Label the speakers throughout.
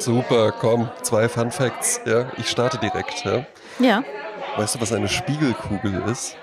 Speaker 1: Super, komm, zwei Fun Facts. Ja, ich starte direkt. Ja.
Speaker 2: Ja.
Speaker 1: Weißt du, was eine Spiegelkugel ist?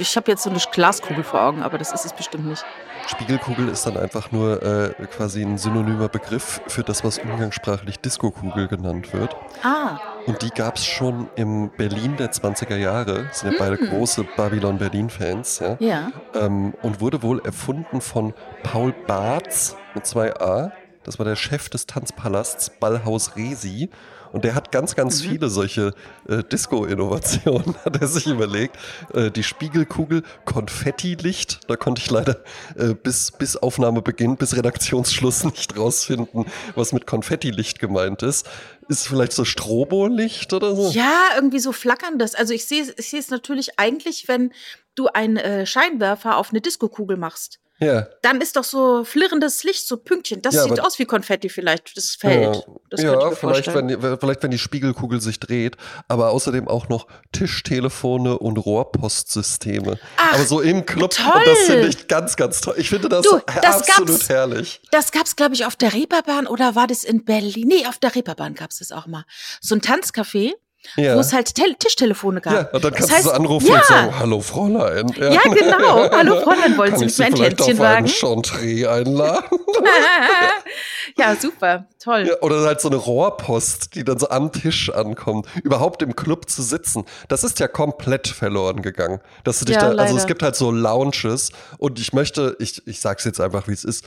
Speaker 2: Ich habe jetzt so eine Glaskugel vor Augen, aber das ist es bestimmt nicht.
Speaker 1: Spiegelkugel ist dann einfach nur äh, quasi ein synonymer Begriff für das, was umgangssprachlich Diskokugel genannt wird.
Speaker 2: Ah,
Speaker 1: Und die gab es schon im Berlin der 20er Jahre. Das sind ja beide große Babylon-Berlin-Fans. Ja?
Speaker 2: ja.
Speaker 1: Ähm, und wurde wohl erfunden von Paul Barz mit zwei A. Das war der Chef des Tanzpalasts Ballhaus Resi. Und der hat ganz, ganz viele solche äh, Disco-Innovationen, hat er sich überlegt. Äh, die Spiegelkugel, Konfettilicht, da konnte ich leider äh, bis, bis Aufnahmebeginn, bis Redaktionsschluss nicht rausfinden, was mit Konfettilicht gemeint ist. Ist vielleicht so Strobolicht oder so?
Speaker 2: Ja, irgendwie so flackerndes. Also ich sehe ich sehe es natürlich eigentlich, wenn du einen äh, Scheinwerfer auf eine Diskokugel machst.
Speaker 1: Ja.
Speaker 2: Dann ist doch so flirrendes Licht, so Pünktchen. Das
Speaker 1: Ja,
Speaker 2: sieht aus wie Konfetti vielleicht, das fällt.
Speaker 1: Ja,
Speaker 2: Das
Speaker 1: ja vielleicht,
Speaker 2: vorstellen.
Speaker 1: wenn, die- vielleicht, wenn die Spiegelkugel sich dreht, aber außerdem auch noch Tischtelefone und Rohrpostsysteme.
Speaker 2: Ach,
Speaker 1: aber so im Club,
Speaker 2: toll.
Speaker 1: und das finde ich ganz, ganz toll. Ich finde das,
Speaker 2: Du, das
Speaker 1: absolut
Speaker 2: gab's.
Speaker 1: herrlich.
Speaker 2: Das gab's, glaube ich, auf der Reeperbahn oder war das in Berlin? Nee, auf der Reeperbahn gab's das auch mal. So ein Tanzcafé,
Speaker 1: Ja.
Speaker 2: wo es halt Tel Tischtelefone gab.
Speaker 1: ja, und dann kannst
Speaker 2: das heißt,
Speaker 1: du so anrufen
Speaker 2: ja,
Speaker 1: und sagen, hallo Fräulein.
Speaker 2: Ja, genau. Hallo Fräulein, wollen Sie
Speaker 1: ich
Speaker 2: mich für ein
Speaker 1: vielleicht auf
Speaker 2: Tänzchen wagen?
Speaker 1: Chantre einladen?
Speaker 2: ja, super, toll.
Speaker 1: Ja, oder halt so eine Rohrpost, die dann so am Tisch ankommt. Überhaupt im Club zu sitzen, das ist ja komplett verloren gegangen. Dass du dich
Speaker 2: Ja,
Speaker 1: da, also
Speaker 2: leider.
Speaker 1: es gibt halt so Lounges und ich möchte, ich, ich sag's jetzt einfach, wie es ist.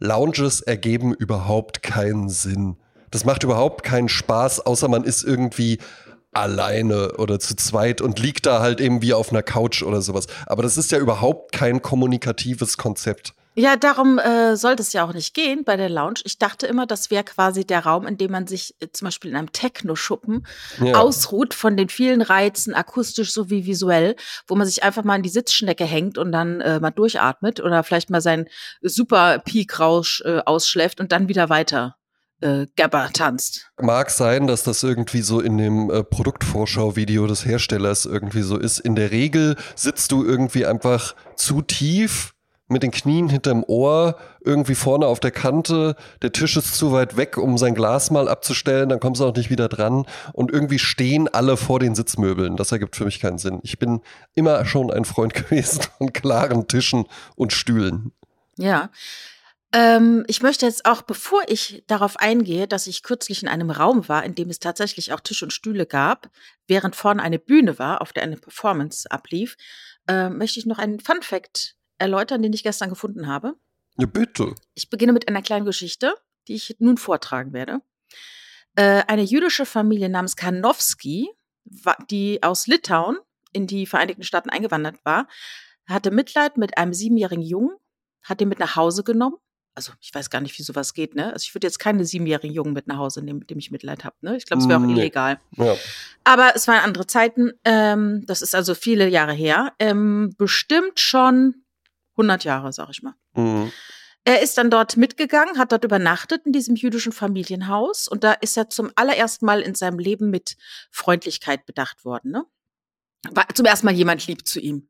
Speaker 1: Lounges ergeben überhaupt keinen Sinn. Das macht überhaupt keinen Spaß, außer man ist irgendwie alleine oder zu zweit und liegt da halt eben wie auf einer Couch oder sowas. Aber das ist ja überhaupt kein kommunikatives Konzept.
Speaker 2: Ja, darum äh, sollte es ja auch nicht gehen bei der Lounge. Ich dachte immer, das wäre quasi der Raum, in dem man sich äh, zum Beispiel in einem Techno-Schuppen
Speaker 1: Ja.
Speaker 2: ausruht von den vielen Reizen, akustisch sowie visuell, wo man sich einfach mal in die Sitzschnecke hängt und dann äh, mal durchatmet oder vielleicht mal seinen super Peak-Rausch äh, ausschläft und dann wieder weiter äh, Gabber tanzt.
Speaker 1: Mag sein, dass das irgendwie so in dem äh, Produktvorschau-Video des Herstellers irgendwie so ist. In der Regel sitzt du irgendwie einfach zu tief mit den Knien hinterm Ohr, irgendwie vorne auf der Kante, der Tisch ist zu weit weg, um sein Glas mal abzustellen, dann kommst du auch nicht wieder dran und irgendwie stehen alle vor den Sitzmöbeln. Das ergibt für mich keinen Sinn. Ich bin immer schon ein Freund gewesen von klaren Tischen und Stühlen.
Speaker 2: Ja. Ähm, ich möchte jetzt auch, bevor ich darauf eingehe, dass ich kürzlich in einem Raum war, in dem es tatsächlich auch Tisch und Stühle gab, während vorne eine Bühne war, auf der eine Performance ablief, äh, möchte ich noch einen Fun Fact erläutern, den ich gestern gefunden habe.
Speaker 1: Ja, bitte.
Speaker 2: Ich beginne mit einer kleinen Geschichte, die ich nun vortragen werde. Äh, eine jüdische Familie namens Karnowski, die aus Litauen in die Vereinigten Staaten eingewandert war, hatte Mitleid mit einem siebenjährigen Jungen, hat ihn mit nach Hause genommen. Also ich weiß gar nicht, wie sowas geht, ne? Also ich würde jetzt keine siebenjährigen Jungen mit nach Hause nehmen, mit dem ich Mitleid habe, ne? Ich glaube, es wäre auch
Speaker 1: Nee.
Speaker 2: illegal.
Speaker 1: Ja.
Speaker 2: Aber es waren andere Zeiten. Ähm, das ist also viele Jahre her. Ähm, bestimmt schon 100 Jahre, sag ich mal.
Speaker 1: Mhm.
Speaker 2: Er ist dann dort mitgegangen, hat dort übernachtet in diesem jüdischen Familienhaus und da ist er zum allerersten Mal in seinem Leben mit Freundlichkeit bedacht worden. Ne? War zum ersten Mal jemand lieb zu ihm.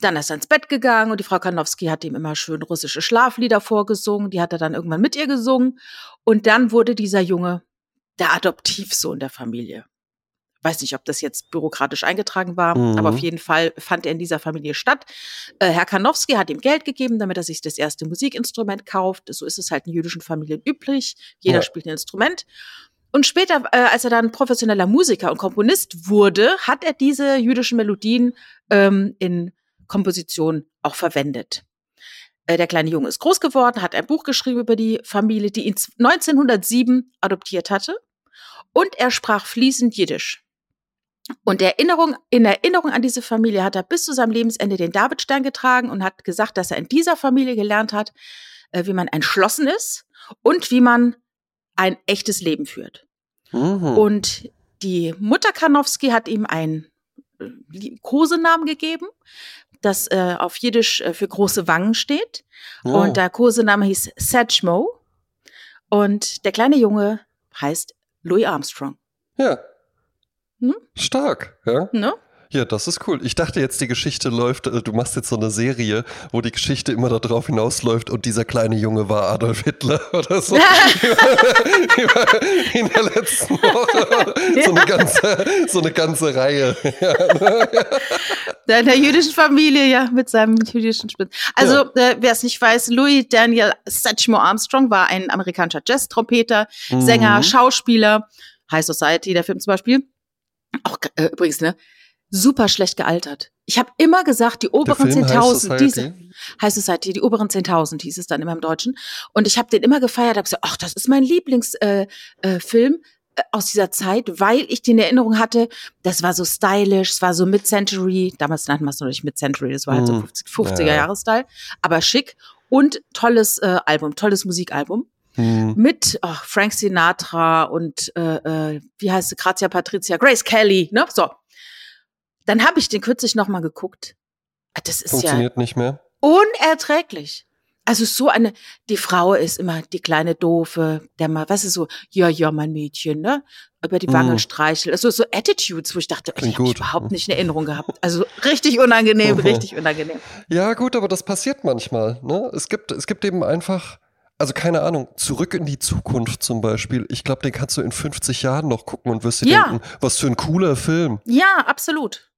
Speaker 2: Dann ist er ins Bett gegangen und die Frau Karnowski hat ihm immer schön russische Schlaflieder vorgesungen. Die hat er dann irgendwann mit ihr gesungen. Und dann wurde dieser Junge der Adoptivsohn der Familie. Weiß nicht, ob das jetzt bürokratisch eingetragen war,
Speaker 1: Mhm.
Speaker 2: aber auf jeden Fall fand er in dieser Familie statt. Äh, Herr Karnowski hat ihm Geld gegeben, damit er sich das erste Musikinstrument kauft. So ist es halt in jüdischen Familien üblich. Jeder
Speaker 1: Ja.
Speaker 2: spielt ein Instrument. Und später, äh, als er dann professioneller Musiker und Komponist wurde, hat er diese jüdischen Melodien ähm, in Komposition auch verwendet. Äh, der kleine Junge ist groß geworden, hat ein Buch geschrieben über die Familie, die ihn 1907 adoptiert hatte. Und er sprach fließend Jiddisch. Und Erinnerung, in Erinnerung an diese Familie hat er bis zu seinem Lebensende den Davidstern getragen und hat gesagt, dass er in dieser Familie gelernt hat, äh, wie man entschlossen ist und wie man ein echtes Leben führt.
Speaker 1: Mhm.
Speaker 2: Und die Mutter Karnowski hat ihm einen äh, Kosenamen gegeben, das äh, auf Jiddisch äh, für große Wangen steht.
Speaker 1: Ja.
Speaker 2: Und der Kosename hieß Satchmo. Und der kleine Junge heißt Louis Armstrong.
Speaker 1: Ja.
Speaker 2: Hm?
Speaker 1: Stark, ja.
Speaker 2: Ne?
Speaker 1: Ja, das ist cool. Ich dachte jetzt, die Geschichte läuft, äh, du machst jetzt so eine Serie, wo die Geschichte immer darauf hinausläuft und dieser kleine Junge war Adolf Hitler oder so. In der letzten Woche. So eine ganze, so eine ganze Reihe.
Speaker 2: Der, der jüdischen Familie, ja, mit seinem jüdischen Spitz. Also, ja. äh, wer es nicht weiß, Louis Daniel Satchmo Armstrong war ein amerikanischer Jazz-Trompeter, mhm. Sänger, Schauspieler, High Society, der Film zum Beispiel. Auch äh, übrigens, ne? Super schlecht gealtert. Ich habe immer gesagt, die oberen 10.000, diese High Society, die oberen 10.000 hieß es dann immer im Deutschen. Und ich habe den immer gefeiert, habe gesagt, ach, das ist mein Lieblingsfilm äh, äh, Film äh, aus dieser Zeit, weil ich die in Erinnerung hatte, das war so stylisch, es war so Mid-Century, damals nannten wir es noch nicht Mid-Century, das war halt so 50, 50er Jahre Style, aber schick und tolles äh, Album, tolles Musikalbum. Hm. Mit oh, Frank Sinatra und äh, äh, wie heißt sie, Grazia Patricia, Grace Kelly, ne? So, dann habe ich den kürzlich nochmal geguckt. Ah, das ist
Speaker 1: Funktioniert
Speaker 2: ja
Speaker 1: nicht mehr.
Speaker 2: Unerträglich. Also so eine, die Frau ist immer die kleine Doofe, der mal, was ist so, ja, ja, mein Mädchen, ne? Über die Wange mm. streichelt. Also so Attitudes, wo ich dachte, Klingt ich habe überhaupt nicht eine Erinnerung gehabt. Also richtig unangenehm, richtig unangenehm.
Speaker 1: Ja, gut, aber das passiert manchmal, ne? Es gibt, es gibt eben einfach, also keine Ahnung, zurück in die Zukunft zum Beispiel. Ich glaube, den kannst du in 50 Jahren noch gucken und wirst dir ja. denken, was für ein cooler Film.
Speaker 2: Ja, absolut.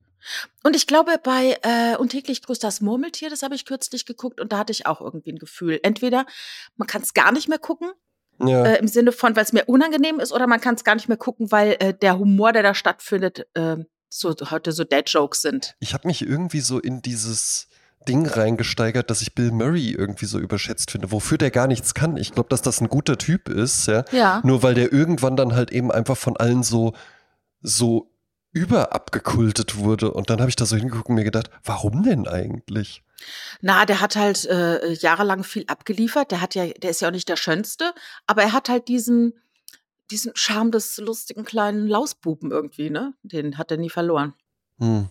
Speaker 2: Und ich glaube, bei äh, Und täglich grüßt das Murmeltier, das habe ich kürzlich geguckt und da hatte ich auch irgendwie ein Gefühl. Entweder man kann es gar nicht mehr gucken, ja. äh, im Sinne von, weil es mir unangenehm ist, oder man kann es gar nicht mehr gucken, weil äh, der Humor, der da stattfindet, äh, so heute so Dead-Jokes sind.
Speaker 1: Ich habe mich irgendwie so in dieses Ding reingesteigert, dass ich Bill Murray irgendwie so überschätzt finde, wofür der gar nichts kann. Ich glaube, dass das ein guter Typ ist, ja?
Speaker 2: ja.
Speaker 1: Nur weil der irgendwann dann halt eben einfach von allen so, so überabgekultet wurde. Und dann habe ich da so hingeguckt und mir gedacht, warum denn eigentlich?
Speaker 2: Na, der hat halt äh, jahrelang viel abgeliefert. Der hat ja, der ist ja auch nicht der Schönste, aber er hat halt diesen, diesen Charme des lustigen kleinen Lausbuben irgendwie, ne? Den hat er nie verloren.
Speaker 1: Hm.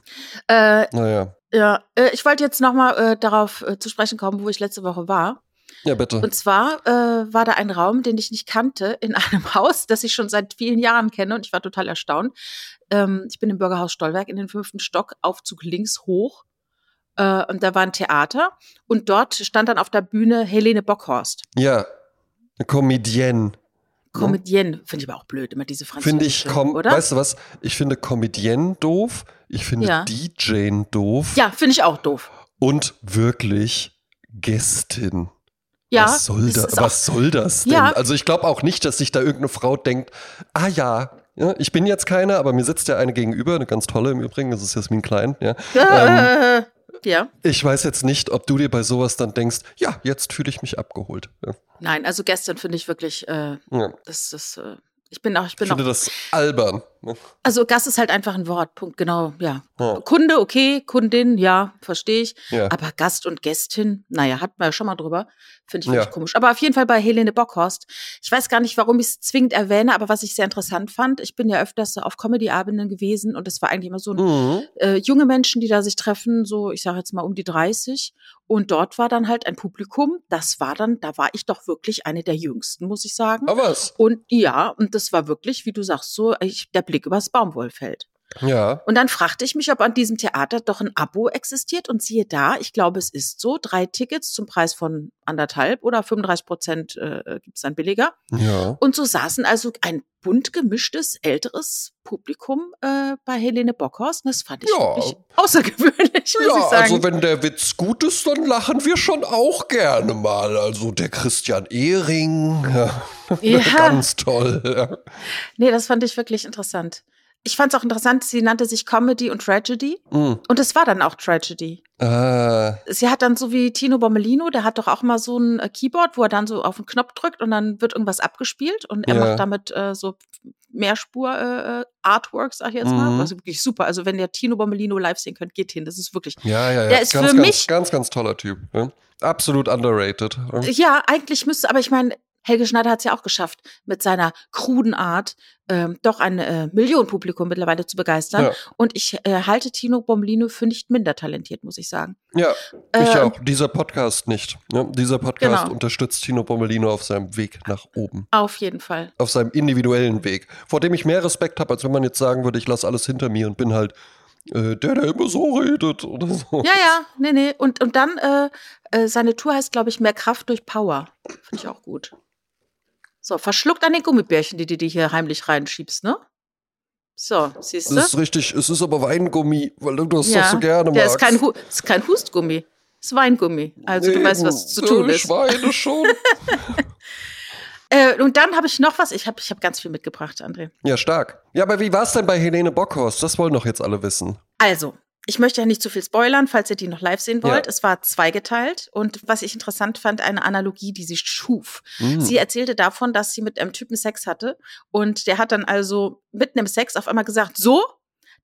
Speaker 1: Äh, naja.
Speaker 2: Ja, äh, ich wollte jetzt nochmal äh, darauf äh, zu sprechen kommen, wo ich letzte Woche war.
Speaker 1: Ja, bitte.
Speaker 2: Und zwar äh, war da ein Raum, den ich nicht kannte, in einem Haus, das ich schon seit vielen Jahren kenne und ich war total erstaunt. Ähm, ich bin im Bürgerhaus Stollwerk in den fünften Stock, Aufzug links hoch. Äh, und da war ein Theater und dort stand dann auf der Bühne Helene Bockhorst.
Speaker 1: Ja, eine Comedienne.
Speaker 2: Comedienne, finde ich aber auch blöd, immer diese französische,
Speaker 1: Finde ich, oder? weißt du was, ich finde Comedienne doof, ich finde ja. DJ doof.
Speaker 2: Ja, finde ich auch doof.
Speaker 1: Und wirklich Gästin. Ja, was soll, da, was soll das denn? Ja. Also ich glaube auch nicht, dass sich da irgendeine Frau denkt, ah ja, ja, ich bin jetzt keine, aber mir sitzt ja eine gegenüber, eine ganz tolle im Übrigen, das ist Jasmin Klein, ja.
Speaker 2: ähm, ja.
Speaker 1: Ich weiß jetzt nicht, ob du dir bei sowas dann denkst, ja, jetzt fühle ich mich abgeholt. Ja.
Speaker 2: Nein, also gestern finde ich wirklich, äh, ja. das ist, äh, ich bin auch, ich bin
Speaker 1: ich finde
Speaker 2: auch,
Speaker 1: das albern.
Speaker 2: Ne? Also Gast ist halt einfach ein Wort, Punkt, genau, ja. ja. Kunde, okay, Kundin, ja, verstehe ich. Ja. Aber Gast und Gästin, naja, hatten wir ja schon mal drüber. Finde ich wirklich ja. komisch. Aber auf jeden Fall bei Helene Bockhorst. Ich weiß gar nicht, warum ich es zwingend erwähne, aber was ich sehr interessant fand, ich bin ja öfters auf Comedy-Abenden gewesen und es war eigentlich immer so ein, mhm. äh, junge Menschen, die da sich treffen, so, ich sage jetzt mal um die 30. Und dort war dann halt ein Publikum, das war dann, da war ich doch wirklich eine der jüngsten, muss ich sagen.
Speaker 1: Aber was?
Speaker 2: Und ja, und das war wirklich, wie du sagst, so, ich, der Blick übers Baumwollfeld.
Speaker 1: Ja.
Speaker 2: Und dann fragte ich mich, ob an diesem Theater doch ein Abo existiert und siehe da, ich glaube, es ist so, drei Tickets zum Preis von anderthalb oder 35 Prozent äh, gibt es dann billiger.
Speaker 1: Ja.
Speaker 2: Und so saßen also ein bunt gemischtes, älteres Publikum äh, bei Helene Bockhorst. Das fand ich ja. wirklich außergewöhnlich, muss ja, ich sagen.
Speaker 1: also wenn der Witz gut ist, dann lachen wir schon auch gerne mal. Also der Christian Ehring, ja, ja. ganz toll. Ja.
Speaker 2: Nee, das fand ich wirklich interessant ich fand es auch interessant, sie nannte sich Comedy und Tragedy. Mm. Und es war dann auch Tragedy.
Speaker 1: Ah.
Speaker 2: Sie hat dann so wie Tino Bommelino, der hat doch auch mal so ein äh, Keyboard, wo er dann so auf den Knopf drückt und dann wird irgendwas abgespielt und er ja. macht damit äh, so Mehrspur-Artwork, äh, sag ich jetzt mal. Mhm. Also wirklich super. Also wenn ihr Tino Bommelino live sehen könnt, geht hin. Das ist wirklich.
Speaker 1: Ja, ja, ja.
Speaker 2: Der ist
Speaker 1: ganz,
Speaker 2: für
Speaker 1: ganz,
Speaker 2: mich.
Speaker 1: Ganz, ganz toller Typ. Ja. Absolut underrated.
Speaker 2: Ja, eigentlich müsste, aber ich meine, Helge Schneider hat es ja auch geschafft, mit seiner kruden Art ähm, doch ein äh, Millionenpublikum mittlerweile zu begeistern. Ja. Und ich äh, halte Tino Bomblino für nicht minder talentiert, muss ich sagen.
Speaker 1: Ja, ich äh, auch. Dieser Podcast nicht. Ne? Dieser Podcast genau. unterstützt Tino Bomblino auf seinem Weg nach oben.
Speaker 2: Auf jeden Fall.
Speaker 1: Auf seinem individuellen Weg, vor dem ich mehr Respekt habe, als wenn man jetzt sagen würde, ich lasse alles hinter mir und bin halt äh, der, der immer so redet oder so.
Speaker 2: Ja, ja, nee, nee. Und, und dann, äh, äh, seine Tour heißt, glaube ich, Mehr Kraft durch Power. Finde ich auch gut. So, verschluckt an den Gummibärchen, die du dir hier heimlich reinschiebst, ne? So, siehst du?
Speaker 1: Das ist richtig, es ist aber Weingummi, weil du das
Speaker 2: ja,
Speaker 1: doch so gerne
Speaker 2: der
Speaker 1: magst.
Speaker 2: ist kein, Hu ist kein Hustgummi. Ist Weingummi. Also du weißt, was zu tun
Speaker 1: ich
Speaker 2: ist.
Speaker 1: Ich weine schon.
Speaker 2: Äh, und dann habe ich noch was. Ich habe ich hab ganz viel mitgebracht, André.
Speaker 1: ja, stark. Ja, aber wie war es denn bei Helene Bockhorst? Das wollen doch jetzt alle wissen.
Speaker 2: Also, ich möchte ja nicht zu viel spoilern, falls ihr die noch live sehen wollt.
Speaker 1: Ja.
Speaker 2: Es war zweigeteilt und was ich interessant fand, eine Analogie, die sie schuf.
Speaker 1: Mm.
Speaker 2: Sie erzählte davon, dass sie mit einem Typen Sex hatte und der hat dann also mitten im Sex auf einmal gesagt, so,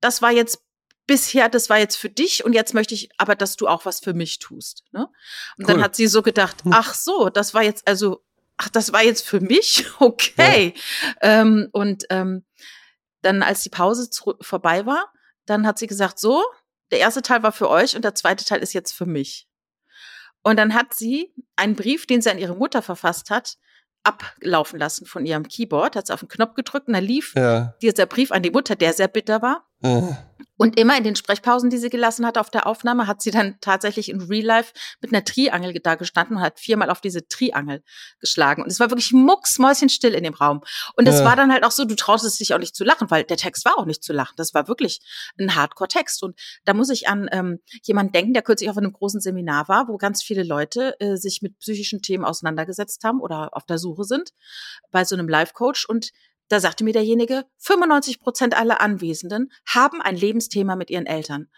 Speaker 2: das war jetzt bisher, das war jetzt für dich und jetzt möchte ich aber, dass du auch was für mich tust. Ne? Und dann
Speaker 1: Cool.
Speaker 2: hat sie so gedacht, ach so, das war jetzt also, ach, das war jetzt für mich? Okay. Ähm, und ähm, dann, als die Pause vorbei war, dann hat sie gesagt, so, der erste Teil war für euch und der zweite Teil ist jetzt für mich. Und dann hat sie einen Brief, den sie an ihre Mutter verfasst hat, ablaufen lassen von ihrem Keyboard, hat sie auf den Knopf gedrückt und dann lief
Speaker 1: Ja.
Speaker 2: dieser Brief an die Mutter, der sehr bitter war.
Speaker 1: Äh.
Speaker 2: Und immer in den Sprechpausen, die sie gelassen hat auf der Aufnahme, hat sie dann tatsächlich in Real Life mit einer Triangel da gestanden und hat viermal auf diese Triangel geschlagen. Und es war wirklich mucksmäuschenstill in dem Raum. Und es
Speaker 1: Ja.
Speaker 2: war dann halt auch so, du trautest dich auch nicht zu lachen, weil der Text war auch nicht zu lachen. Das war wirklich ein Hardcore-Text. Und da muss ich an ähm, jemanden denken, der kürzlich auf einem großen Seminar war, wo ganz viele Leute äh, sich mit psychischen Themen auseinandergesetzt haben oder auf der Suche sind bei so einem Life-Coach. Und da sagte mir derjenige, 95 Prozent aller Anwesenden haben ein Lebensthema mit ihren Eltern.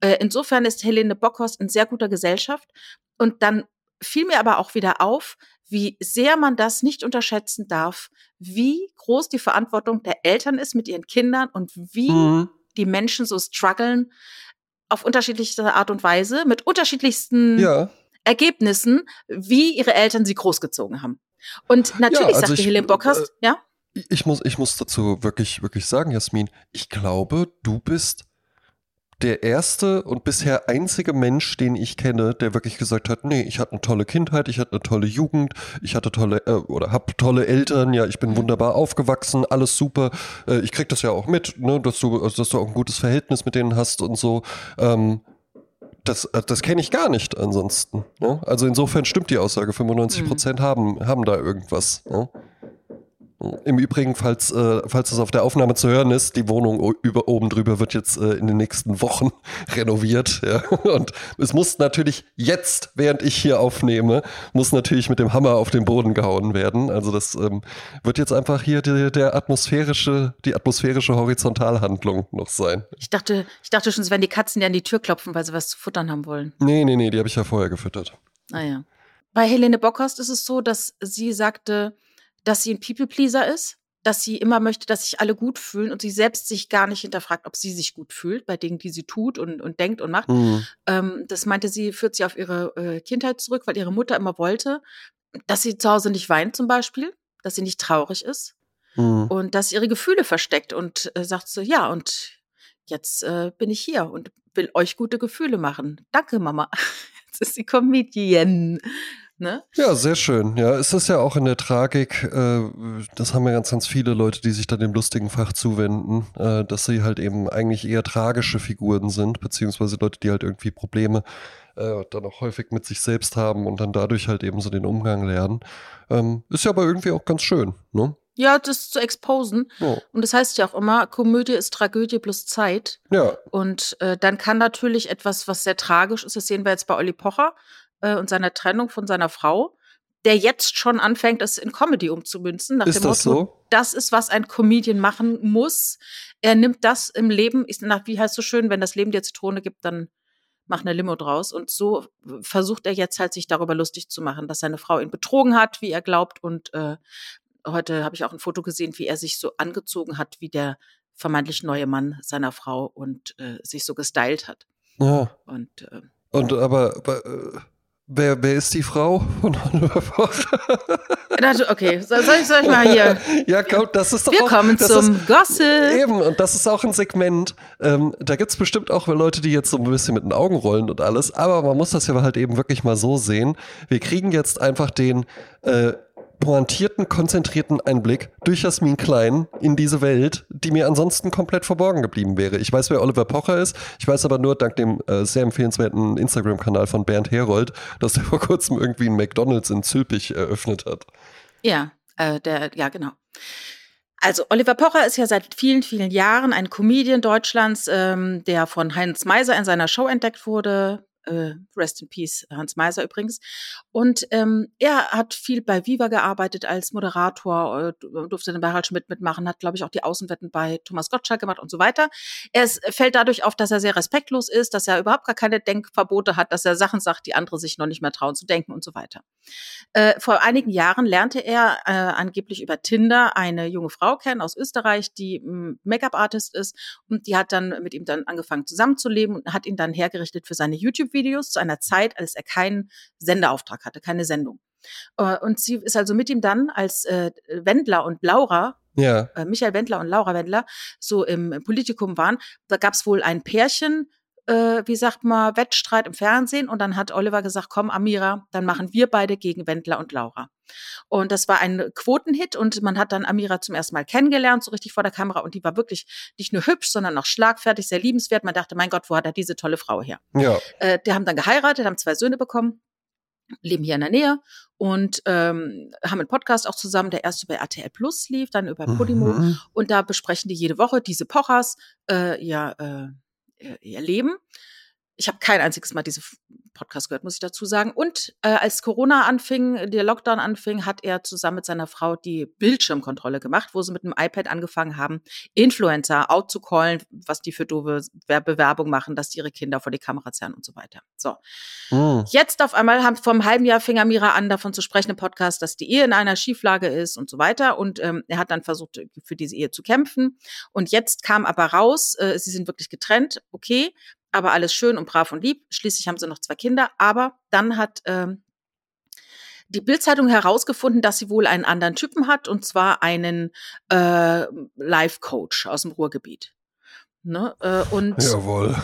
Speaker 2: Äh, insofern ist Helene Bockhorst in sehr guter Gesellschaft. Und dann fiel mir aber auch wieder auf, wie sehr man das nicht unterschätzen darf, wie groß die Verantwortung der Eltern ist mit ihren Kindern und wie
Speaker 1: Mhm.
Speaker 2: die Menschen so strugglen auf unterschiedlichste Art und Weise, mit unterschiedlichsten
Speaker 1: Ja.
Speaker 2: Ergebnissen, wie ihre Eltern sie großgezogen haben. Und natürlich
Speaker 1: also
Speaker 2: sagte Helene Bockhorst, ja?
Speaker 1: Ich muss, ich muss dazu wirklich, wirklich sagen, Jasmin, ich glaube, du bist der erste und bisher einzige Mensch, den ich kenne, der wirklich gesagt hat, nee, ich hatte eine tolle Kindheit, ich hatte eine tolle Jugend, ich hatte tolle äh, oder hab tolle Eltern, ja, ich bin
Speaker 2: Mhm.
Speaker 1: wunderbar aufgewachsen, alles super. Äh, ich krieg das ja auch mit, ne, dass du, also, dass du auch ein gutes Verhältnis mit denen hast und so. Ähm, das, äh, das kenne ich gar nicht ansonsten. Ne? Also insofern stimmt die Aussage, 95 Prozent haben, haben da irgendwas. Ne? Im Übrigen, falls, äh, falls es auf der Aufnahme zu hören ist, die Wohnung über, oben drüber wird jetzt äh, in den nächsten Wochen renoviert. Ja? Und es muss natürlich jetzt, während ich hier aufnehme, muss natürlich mit dem Hammer auf den Boden gehauen werden. Also das ähm, wird jetzt einfach hier die, der atmosphärische, die atmosphärische Horizontalhandlung noch sein.
Speaker 2: Ich dachte, ich dachte schon, es werden die Katzen, die an die Tür klopfen, weil sie was zu futtern haben wollen.
Speaker 1: Nee, nee, nee, die habe ich ja vorher gefüttert.
Speaker 2: Naja. Bei Helene Bockhorst ist es so, dass sie sagte, dass sie ein People-Pleaser ist, dass sie immer möchte, dass sich alle gut fühlen und sie selbst sich gar nicht hinterfragt, ob sie sich gut fühlt bei Dingen, die sie tut und, und denkt und macht.
Speaker 1: Mhm.
Speaker 2: Ähm, das meinte sie, führt sie auf ihre äh, Kindheit zurück, weil ihre Mutter immer wollte, dass sie zu Hause nicht weint zum Beispiel, dass sie nicht traurig ist
Speaker 1: Mhm.
Speaker 2: und dass sie ihre Gefühle versteckt und äh, sagt so, ja, und jetzt äh, bin ich hier und will euch gute Gefühle machen. Danke, Mama. Jetzt ist sie Comedian. Ne?
Speaker 1: Ja, sehr schön. Ja, es ist ja auch in der Tragik, äh, das haben ja ganz, ganz viele Leute, die sich dann dem lustigen Fach zuwenden, äh, dass sie halt eben eigentlich eher tragische Figuren sind, beziehungsweise Leute, die halt irgendwie Probleme äh, dann auch häufig mit sich selbst haben und dann dadurch halt eben so den Umgang lernen. Ähm, ist ja aber irgendwie auch ganz schön, ne?
Speaker 2: Ja, das zu exposen.
Speaker 1: Ja.
Speaker 2: Und das heißt ja auch immer, Komödie ist Tragödie plus Zeit.
Speaker 1: ja.
Speaker 2: Und äh, dann kann natürlich etwas, was sehr tragisch ist, das sehen wir jetzt bei Olli Pocher äh, und seiner Trennung von seiner Frau, der jetzt schon anfängt, es in Comedy umzumünzen. Nach
Speaker 1: Ist
Speaker 2: dem
Speaker 1: das
Speaker 2: Motto,
Speaker 1: so?
Speaker 2: das ist, was ein Comedian machen muss. Er nimmt das im Leben, ist nach, wie heißt so schön, wenn das Leben dir Zitrone gibt, dann mach eine Limo draus. Und so versucht er jetzt halt, sich darüber lustig zu machen, dass seine Frau ihn betrogen hat, wie er glaubt. Und äh, heute habe ich auch ein Foto gesehen, wie er sich so angezogen hat, wie der vermeintlich neue Mann seiner Frau und äh, sich so gestylt hat.
Speaker 1: Ja.
Speaker 2: Und äh,
Speaker 1: Und aber, aber äh, wer, wer ist die Frau von
Speaker 2: er dachte, okay, soll, ich, soll ich mal hier?
Speaker 1: ja, komm, das ist doch
Speaker 2: Wir
Speaker 1: auch,
Speaker 2: kommen zum
Speaker 1: ist,
Speaker 2: Gossip.
Speaker 1: Eben, und das ist auch ein Segment. Ähm, da gibt es bestimmt auch Leute, die jetzt so ein bisschen mit den Augen rollen und alles, aber man muss das ja halt eben wirklich mal so sehen. Wir kriegen jetzt einfach den äh, pointierten, konzentrierten Einblick durch Jasmin Klein in diese Welt, die mir ansonsten komplett verborgen geblieben wäre. Ich weiß, wer Oliver Pocher ist. Ich weiß aber nur dank dem äh, sehr empfehlenswerten Instagram-Kanal von Bernd Herold, dass er vor kurzem irgendwie einen McDonalds in Zülpich eröffnet hat.
Speaker 2: Ja, äh, der, ja, genau. Also Oliver Pocher ist ja seit vielen, vielen Jahren ein Comedian Deutschlands, ähm, der von Heinz Meiser in seiner Show entdeckt wurde äh, Rest in Peace, Hans Meiser übrigens. Und ähm, er hat viel bei Viva gearbeitet als Moderator, äh, durfte den bei Harald Schmidt mitmachen, hat, glaube ich, auch die Außenwetten bei Thomas Gottschalk gemacht und so weiter. Er ist, fällt dadurch auf, dass er sehr respektlos ist, dass er überhaupt gar keine Denkverbote hat, dass er Sachen sagt, die andere sich noch nicht mehr trauen zu denken und so weiter. Äh, vor einigen Jahren lernte er äh, angeblich über Tinder eine junge Frau kennen aus Österreich, die Make-up-Artist ist und die hat dann mit ihm dann angefangen zusammenzuleben und hat ihn dann hergerichtet für seine YouTube YouTube-Videos zu einer Zeit, als er keinen Hatte, keine Sendung. Äh, und sie ist also mit ihm dann als äh, Wendler und Laura ja. Äh, Michael Wendler und Laura Wendler so im Politikum waren, da gab es wohl ein Pärchen, äh, wie sagt man, Wettstreit im Fernsehen und dann hat Oliver gesagt, komm Amira, dann machen wir beide gegen Wendler und Laura. Und das war ein Quotenhit und man hat dann Amira zum ersten Mal kennengelernt, so richtig vor der Kamera und die war wirklich nicht nur hübsch, sondern auch schlagfertig, sehr liebenswert. Man dachte, mein Gott, wo hat er diese tolle Frau her? Ja. Äh, die haben dann geheiratet, haben zwei Söhne bekommen leben hier in der Nähe und ähm, haben einen Podcast auch zusammen, der erst über RTL Plus lief, dann über Podimo mhm. und da besprechen die jede Woche diese Pochers, äh, ja, äh, ihr Leben. Ich habe kein einziges Mal diese Podcast gehört, muss ich dazu sagen. Und äh, als Corona anfing, der Lockdown anfing, hat er zusammen mit seiner Frau die Bildschirmkontrolle gemacht, wo sie mit einem iPad angefangen haben, Influencer out zu callen, was die für doofe Bewerbung machen, dass die ihre Kinder vor die Kamera zerren und so weiter. So. Mhm. Jetzt auf einmal haben vor einem halben Jahr fing Amira an, davon zu sprechen im Podcast, dass die Ehe in einer Schieflage ist und so weiter. Und ähm, er hat dann versucht, für diese Ehe zu kämpfen. Und jetzt kam aber raus, äh, sie sind wirklich getrennt, okay, aber alles schön und brav und lieb. Schließlich haben sie noch zwei Kinder. Aber dann hat ähm, die Bildzeitung herausgefunden, dass sie wohl einen anderen Typen hat, und zwar einen äh, Life-Coach aus dem Ruhrgebiet. Ne? Äh, und
Speaker 1: Jawohl.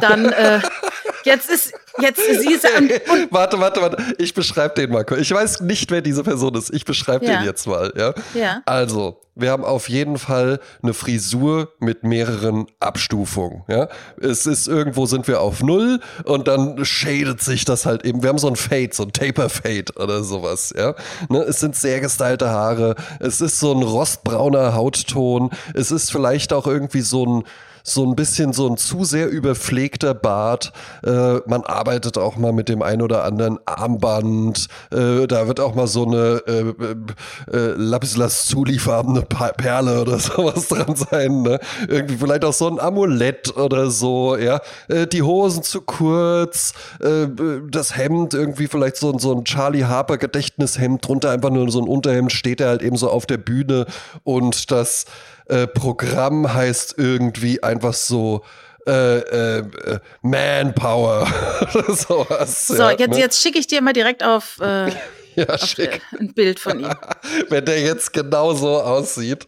Speaker 2: dann äh, jetzt ist jetzt sie ist und,
Speaker 1: und warte warte warte. Ich beschreibe den mal ich weiß nicht wer diese Person ist. Ich beschreibe ja. den jetzt mal ja?
Speaker 2: ja.
Speaker 1: Also wir haben auf jeden Fall eine Frisur mit mehreren Abstufungen ja? Es ist irgendwo sind wir auf null und dann shadet sich das halt eben. Wir haben so ein Fade so ein Taper Fade oder sowas ja? Ne? es sind sehr gestylte Haare. Es ist so ein rostbrauner Hautton. Es ist vielleicht auch irgendwie so ein so ein bisschen so ein zu sehr überpflegter Bart. Äh, man arbeitet auch mal mit dem ein oder anderen Armband. Äh, da wird auch mal so eine äh, äh, äh Lapis-Lazuli-farbene Perle oder sowas dran sein. Ne? Irgendwie vielleicht auch so ein Amulett oder so. Ja, äh, die Hosen zu kurz, äh, das Hemd irgendwie vielleicht so, so ein Charlie Harper Gedächtnishemd drunter einfach nur so ein Unterhemd steht er halt eben so auf der Bühne und das äh, Programm heißt irgendwie einfach so äh, äh, Manpower oder sowas.
Speaker 2: So, ja, jetzt, ne? jetzt schicke ich dir mal direkt auf, äh,
Speaker 1: ja, auf schick.
Speaker 2: ein Bild von ihm.
Speaker 1: Wenn der jetzt genau so aussieht.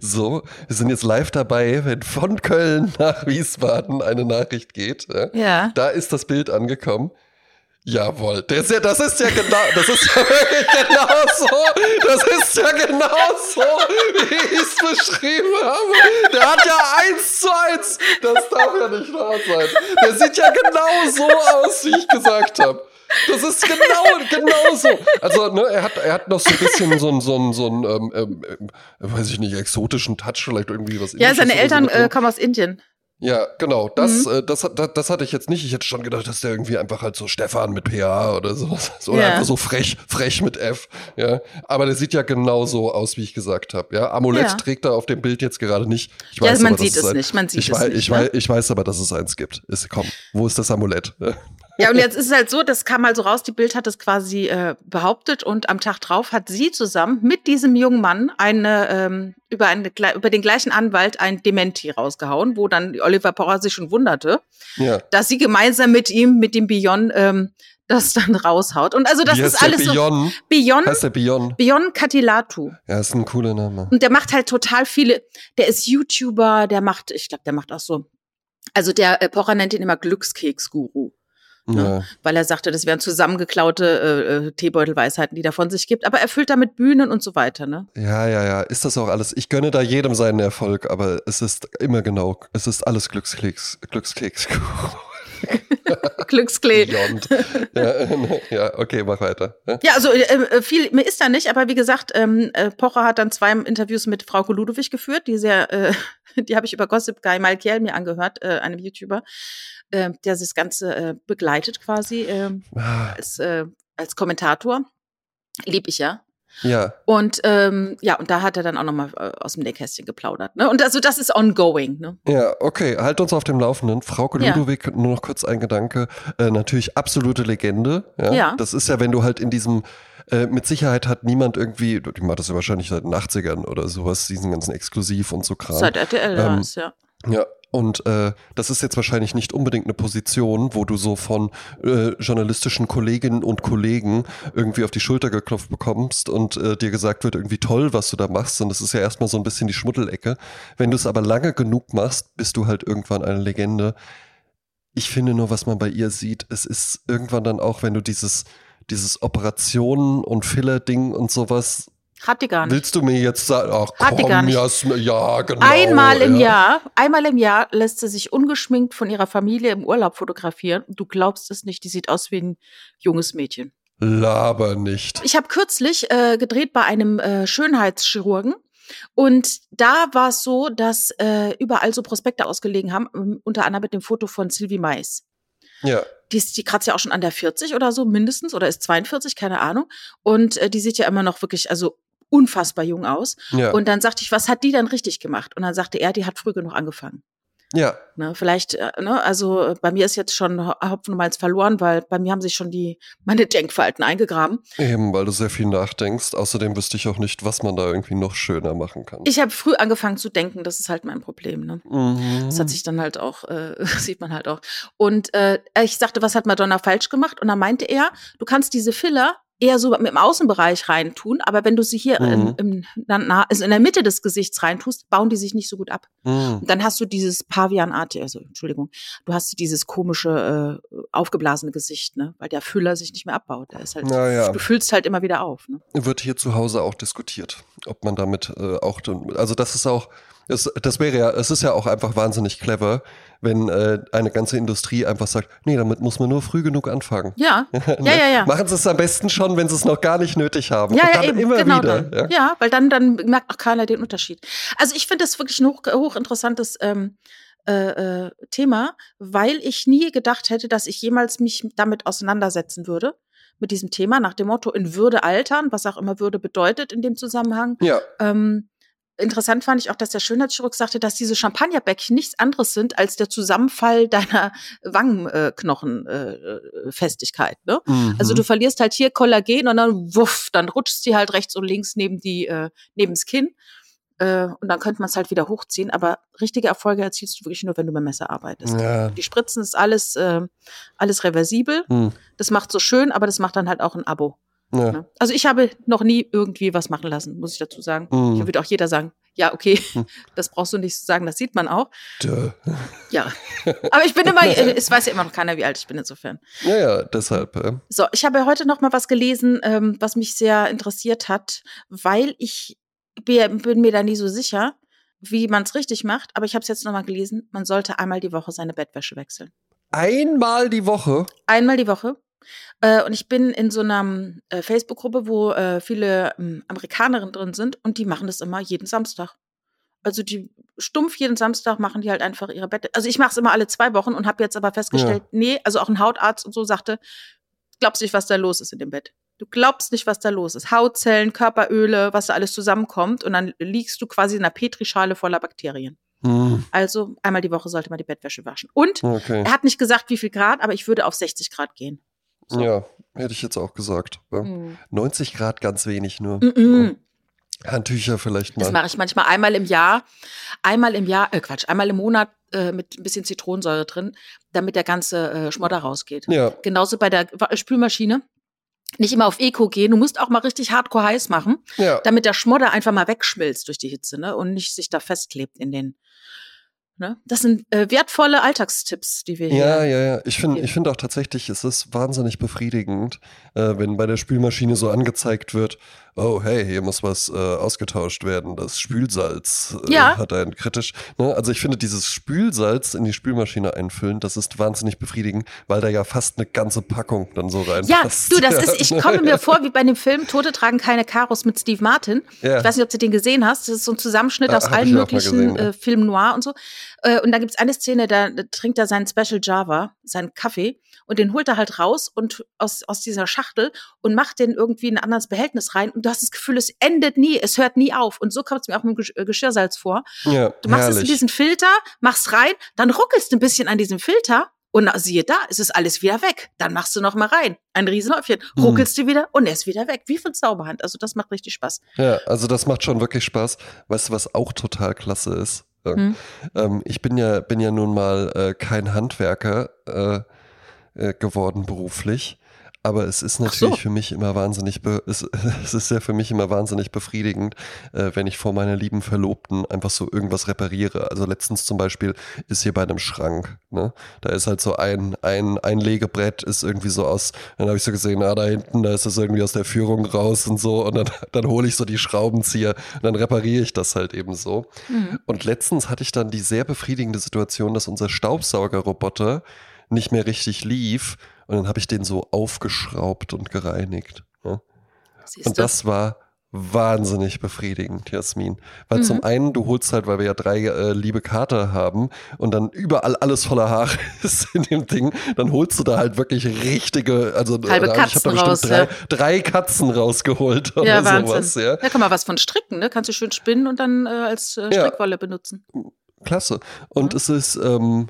Speaker 1: so, wir sind jetzt live dabei, wenn von Köln nach Wiesbaden eine Nachricht geht.
Speaker 2: Ja.
Speaker 1: Da ist das Bild angekommen. Jawohl, das ist ja, das ist ja genau, das ist ja wirklich genau so, das ist ja genau so, wie ich es beschrieben habe. Der hat ja eins zu eins, das darf ja nicht wahr sein. Der sieht ja genau so aus, wie ich gesagt habe. Das ist genau, genau so. Also, ne, er hat, er hat noch so ein bisschen so ein, so ein, so ein ähm, ähm, äh, weiß ich nicht, exotischen Touch, vielleicht irgendwie was.
Speaker 2: Ja, seine Eltern äh, kommen aus Indien.
Speaker 1: Ja, genau. Das, mhm. äh, das, das, das hatte ich jetzt nicht. Ich hätte schon gedacht, dass der irgendwie einfach halt so Stefan mit PH oder so. Oder ja. einfach so frech, frech mit F. Ja. Aber der sieht ja genau so aus, wie ich gesagt habe. Ja. Amulett ja. trägt er auf dem Bild jetzt gerade nicht.
Speaker 2: Ich weiß ja, man aber, sieht es ein, nicht. Man sieht
Speaker 1: ich
Speaker 2: es
Speaker 1: weiß,
Speaker 2: nicht.
Speaker 1: Ich, ne? weiß, ich weiß aber, dass es eins gibt. Ist, komm, wo ist das Amulett?
Speaker 2: Ja, und jetzt ist es halt so, das kam mal so raus, die Bild hat es quasi äh, behauptet und am Tag drauf hat sie zusammen mit diesem jungen Mann eine, ähm, über, eine, über den gleichen Anwalt ein Dementi rausgehauen, wo dann Oliver Porra sich schon wunderte,
Speaker 1: ja.
Speaker 2: dass sie gemeinsam mit ihm, mit dem Bion, ähm, das dann raushaut. Und also das
Speaker 1: Wie
Speaker 2: ist alles
Speaker 1: Bion?
Speaker 2: so. Bion.
Speaker 1: Heißt der Bion?
Speaker 2: Bion Katilatu.
Speaker 1: Ja, ist ein cooler Name.
Speaker 2: Und der macht halt total viele, der ist YouTuber, der macht, ich glaube, der macht auch so, also der äh, Pocher nennt ihn immer Glückskeks-Guru. Ne?
Speaker 1: Ja.
Speaker 2: Weil er sagte, das wären zusammengeklaute äh, äh, Teebeutelweisheiten, die er von sich gibt. Aber er füllt damit Bühnen und so weiter. Ne?
Speaker 1: Ja, ja, ja. Ist das auch alles? Ich gönne da jedem seinen Erfolg, aber es ist immer genau, es ist alles Glücksklicks, Glücksklicks.
Speaker 2: Glücksklee.
Speaker 1: Ja, ja, okay, mach weiter. Ja.
Speaker 2: Also äh, äh, viel mir ist da nicht, aber wie gesagt, ähm, äh, Pocher hat dann zwei Interviews mit Frau Ludowig geführt, die sehr, äh, die habe ich über Gossip Guy Malkiel mir angehört, einem YouTuber, äh, der das Ganze äh, begleitet quasi äh,
Speaker 1: Ah,
Speaker 2: als, äh, als Kommentator. Lieb ich ja.
Speaker 1: Ja,
Speaker 2: Und ähm, ja, und da hat er dann auch nochmal äh, aus dem Nähkästchen geplaudert. Ne? Und also das ist ongoing. Ne?
Speaker 1: ja, okay, halt uns auf dem Laufenden. Frauke
Speaker 2: Ja.
Speaker 1: Ludowig, nur noch kurz ein Gedanke. Äh, natürlich absolute Legende. Ja?
Speaker 2: Ja.
Speaker 1: Das ist ja, wenn du halt in diesem, äh, mit Sicherheit hat niemand irgendwie, die macht das ja wahrscheinlich seit den 80ern oder sowas, diesen ganzen Exklusiv und so Kram.
Speaker 2: Seit RTL
Speaker 1: Ähm,
Speaker 2: ja.
Speaker 1: Ja, und äh, das ist jetzt wahrscheinlich nicht unbedingt eine Position, wo du so von äh, journalistischen Kolleginnen und Kollegen irgendwie auf die Schulter geklopft bekommst und äh, dir gesagt wird, irgendwie toll, was du da machst. Und das ist ja erstmal so ein bisschen die Schmuddelecke. Wenn du es aber lange genug machst, bist du halt irgendwann eine Legende. Ich finde nur, was man bei ihr sieht, es ist irgendwann dann auch, wenn du dieses, dieses Operationen und Filler-Ding und sowas
Speaker 2: Hat die gar nicht.
Speaker 1: Willst du mir jetzt sagen, ach
Speaker 2: Hat
Speaker 1: komm,
Speaker 2: gar nicht.
Speaker 1: Ja, genau.
Speaker 2: Einmal im
Speaker 1: ja.
Speaker 2: Jahr, einmal im Jahr lässt sie sich ungeschminkt von ihrer Familie im Urlaub fotografieren. Du glaubst es nicht, die sieht aus wie ein junges Mädchen.
Speaker 1: Laber nicht.
Speaker 2: Ich habe kürzlich äh, gedreht bei einem äh, Schönheitschirurgen und da war es so, dass äh, überall so Prospekte ausgelegen haben, unter anderem mit dem Foto von Sylvie Mais.
Speaker 1: Ja,
Speaker 2: Die ist die kratzt ja auch schon an der 40 oder so mindestens oder ist 42, keine Ahnung. Und äh, die sieht ja immer noch wirklich also unfassbar jung aus.
Speaker 1: ja,
Speaker 2: Und dann sagte ich, was hat die denn richtig gemacht? Und dann sagte er, die hat früh genug angefangen.
Speaker 1: ja.
Speaker 2: Ne, vielleicht, äh, ne, also bei mir ist jetzt schon Ho- Hopfen und Malz verloren, weil bei mir haben sich schon die meine Denkfalten eingegraben.
Speaker 1: Eben, weil du sehr viel nachdenkst. Außerdem wüsste ich auch nicht, was man da irgendwie noch schöner machen kann.
Speaker 2: Ich habe früh angefangen zu denken, das ist halt mein Problem. Ne?
Speaker 1: Mhm.
Speaker 2: Das hat sich dann halt auch, äh, sieht man halt auch. Und äh, ich sagte, was hat Madonna falsch gemacht? Und dann meinte er, du kannst diese Filler eher so mit dem Außenbereich reintun, aber wenn du sie hier
Speaker 1: Mhm.
Speaker 2: im, na, also in der Mitte des Gesichts reintust, bauen die sich nicht so gut ab.
Speaker 1: Mhm.
Speaker 2: Und dann hast du dieses Pavianartige, also Entschuldigung, du hast dieses komische, äh, aufgeblasene Gesicht, ne? Weil der Füller sich nicht mehr abbaut. Der ist halt,
Speaker 1: Na ja.
Speaker 2: du füllst halt immer wieder auf. Ne?
Speaker 1: Wird hier zu Hause auch diskutiert, ob man damit äh, auch, also das ist auch, das, das wäre ja, es ist ja auch einfach wahnsinnig clever, wenn äh, eine ganze Industrie einfach sagt, nee, damit muss man nur früh genug anfangen.
Speaker 2: Ja,
Speaker 1: Ne?
Speaker 2: ja, ja, ja.
Speaker 1: Machen sie es am besten schon, wenn sie es noch gar nicht nötig haben.
Speaker 2: Ja,
Speaker 1: Und
Speaker 2: ja,
Speaker 1: dann
Speaker 2: eben,
Speaker 1: immer
Speaker 2: genau
Speaker 1: wieder.
Speaker 2: dann.
Speaker 1: Ja?
Speaker 2: Ja? weil dann, dann merkt auch keiner den Unterschied. Also ich finde das wirklich ein hoch, hochinteressantes ähm, äh, äh, Thema, weil ich nie gedacht hätte, dass ich jemals mich damit auseinandersetzen würde, mit diesem Thema, nach dem Motto in Würde altern, was auch immer Würde bedeutet in dem Zusammenhang.
Speaker 1: ja.
Speaker 2: Ähm, interessant fand ich auch, dass der Schönheitschirurg sagte, dass diese Champagnerbäckchen nichts anderes sind als der Zusammenfall deiner Wangenknochenfestigkeit. Äh, Festigkeit, ne?
Speaker 1: Mhm.
Speaker 2: Also du verlierst halt hier Kollagen und dann wuff, dann rutscht sie halt rechts und links neben die äh, neben's Kinn. Äh, und dann könnte man es halt wieder hochziehen. Aber richtige Erfolge erzielst du wirklich nur, wenn du mit Messer arbeitest.
Speaker 1: ja.
Speaker 2: Die Spritzen ist alles, äh, alles reversibel.
Speaker 1: Hm.
Speaker 2: Das macht so schön, aber das macht dann halt auch ein Abo.
Speaker 1: Ja.
Speaker 2: Ne? Also ich habe noch nie irgendwie was machen lassen, muss ich dazu sagen.
Speaker 1: Mhm.
Speaker 2: Hier würde auch jeder sagen, ja, okay,
Speaker 1: Hm.
Speaker 2: das brauchst du nicht zu sagen, das sieht man auch.
Speaker 1: Duh.
Speaker 2: Ja. Aber ich bin immer, es weiß ja immer noch keiner, wie alt ich bin insofern.
Speaker 1: Ja, ja, deshalb. Äh.
Speaker 2: So, ich habe heute noch mal was gelesen, ähm, was mich sehr interessiert hat, weil ich bin, bin mir da nie so sicher, wie man es richtig macht. Aber ich habe es jetzt noch mal gelesen. Man sollte einmal die Woche seine Bettwäsche wechseln.
Speaker 1: Einmal die Woche.
Speaker 2: Einmal die Woche. Äh, und ich bin in so einer äh, Facebook-Gruppe, wo äh, viele ähm, Amerikanerinnen drin sind und die machen das immer jeden Samstag. Also die stumpf jeden Samstag machen die halt einfach ihre Bett. Also ich mache es immer alle zwei Wochen und habe jetzt aber festgestellt, nee, also auch ein Hautarzt und so sagte, glaubst nicht, was da los ist in dem Bett. Du glaubst nicht, was da los ist. Hautzellen, Körperöle, was da alles zusammenkommt und dann liegst du quasi in einer Petrischale voller Bakterien.
Speaker 1: Hm.
Speaker 2: Also einmal die Woche sollte man die Bettwäsche waschen. Und
Speaker 1: Okay.
Speaker 2: er hat nicht gesagt, wie viel Grad, aber ich würde auf 60 Grad gehen. So.
Speaker 1: Ja, hätte ich jetzt auch gesagt. Ja.
Speaker 2: Mhm.
Speaker 1: 90 Grad ganz wenig nur.
Speaker 2: Mhm.
Speaker 1: Handtücher vielleicht
Speaker 2: Das
Speaker 1: mal.
Speaker 2: mache ich manchmal einmal im Jahr, einmal im Jahr, äh Quatsch, einmal im Monat äh, mit ein bisschen Zitronensäure drin, damit der ganze äh, Schmodder rausgeht.
Speaker 1: Ja,
Speaker 2: Genauso bei der Wa- Spülmaschine. Nicht immer auf Eco gehen, du musst auch mal richtig hardcore heiß machen,
Speaker 1: ja.
Speaker 2: damit der Schmodder einfach mal wegschmilzt durch die Hitze ne? und nicht sich da festklebt in den Ne? Das sind äh, wertvolle Alltagstipps, die wir hier.
Speaker 1: Ja, ja, ja. Ich finde ich find auch tatsächlich, es ist wahnsinnig befriedigend, äh, wenn bei der Spülmaschine so angezeigt wird, oh hey, hier muss was äh, ausgetauscht werden. Das Spülsalz äh,
Speaker 2: Ja.
Speaker 1: hat einen kritisch. Ne? Also ich finde dieses Spülsalz in die Spülmaschine einfüllen, das ist wahnsinnig befriedigend, weil da ja fast eine ganze Packung dann so
Speaker 2: Ja,
Speaker 1: reinpasst.
Speaker 2: du, das ist, ich komme mir vor wie bei dem Film Tote tragen keine Karos mit Steve Martin.
Speaker 1: Ja.
Speaker 2: Ich weiß nicht, ob du den gesehen hast. Das ist so ein Zusammenschnitt
Speaker 1: Ah,
Speaker 2: aus allen möglichen
Speaker 1: gesehen, ja.
Speaker 2: äh, Film Noir und so. Äh, und da gibt's eine Szene, da, da trinkt er seinen Special Java, seinen Kaffee, und den holt er halt raus und aus, aus dieser Schachtel und macht den irgendwie in ein anderes Behältnis rein. Und du hast das Gefühl, es endet nie, es hört nie auf. Und so kommt es mir auch mit dem äh, Geschirrsalz vor.
Speaker 1: ja,
Speaker 2: Du machst es in
Speaker 1: herrlich.
Speaker 2: diesen Filter, machst rein, dann ruckelst du ein bisschen an diesem Filter und siehe da, es ist alles wieder weg. Dann machst du noch mal rein. Ein Riesenhäufchen.
Speaker 1: Mhm.
Speaker 2: Ruckelst du wieder und er ist wieder weg. Wie von Zauberhand. Also das macht richtig Spaß.
Speaker 1: Ja, also das macht schon wirklich Spaß. Weißt du, was auch total klasse ist?
Speaker 2: Hm.
Speaker 1: Ähm, ich bin ja, bin ja nun mal äh, kein Handwerker äh, äh, geworden beruflich. Aber es ist natürlich
Speaker 2: so.
Speaker 1: für mich immer wahnsinnig, es, es ist ja für mich immer wahnsinnig befriedigend, äh, wenn ich vor meiner lieben Verlobten einfach so irgendwas repariere. Also letztens zum Beispiel ist hier bei einem Schrank, ne? Da ist halt so ein, ein, ein Legebrett ist irgendwie so aus, dann habe ich so gesehen, ah, da hinten, da ist das irgendwie aus der Führung raus und so. Und dann, dann hole ich so die Schraubenzieher und dann repariere ich das halt eben so.
Speaker 2: Mhm.
Speaker 1: Und letztens hatte ich dann die sehr befriedigende Situation, dass unser Staubsaugerroboter nicht mehr richtig lief. Und dann habe ich den so aufgeschraubt und gereinigt. Ne? Und das war wahnsinnig befriedigend, Jasmin. Weil
Speaker 2: Mhm.
Speaker 1: zum einen, du holst halt, weil wir ja drei äh, liebe Kater haben und dann überall alles voller Haare ist in dem Ding, dann holst du da halt wirklich richtige, also
Speaker 2: Halbe
Speaker 1: äh, ich habe da bestimmt
Speaker 2: raus,
Speaker 1: drei,
Speaker 2: ja.
Speaker 1: drei Katzen rausgeholt oder
Speaker 2: ja, Wahnsinn.
Speaker 1: sowas, ja.
Speaker 2: Da kann man was von stricken, ne? Kannst du schön spinnen und dann äh, als äh,
Speaker 1: Ja.
Speaker 2: Strickwolle benutzen.
Speaker 1: Klasse. Und
Speaker 2: Mhm.
Speaker 1: es ist ähm,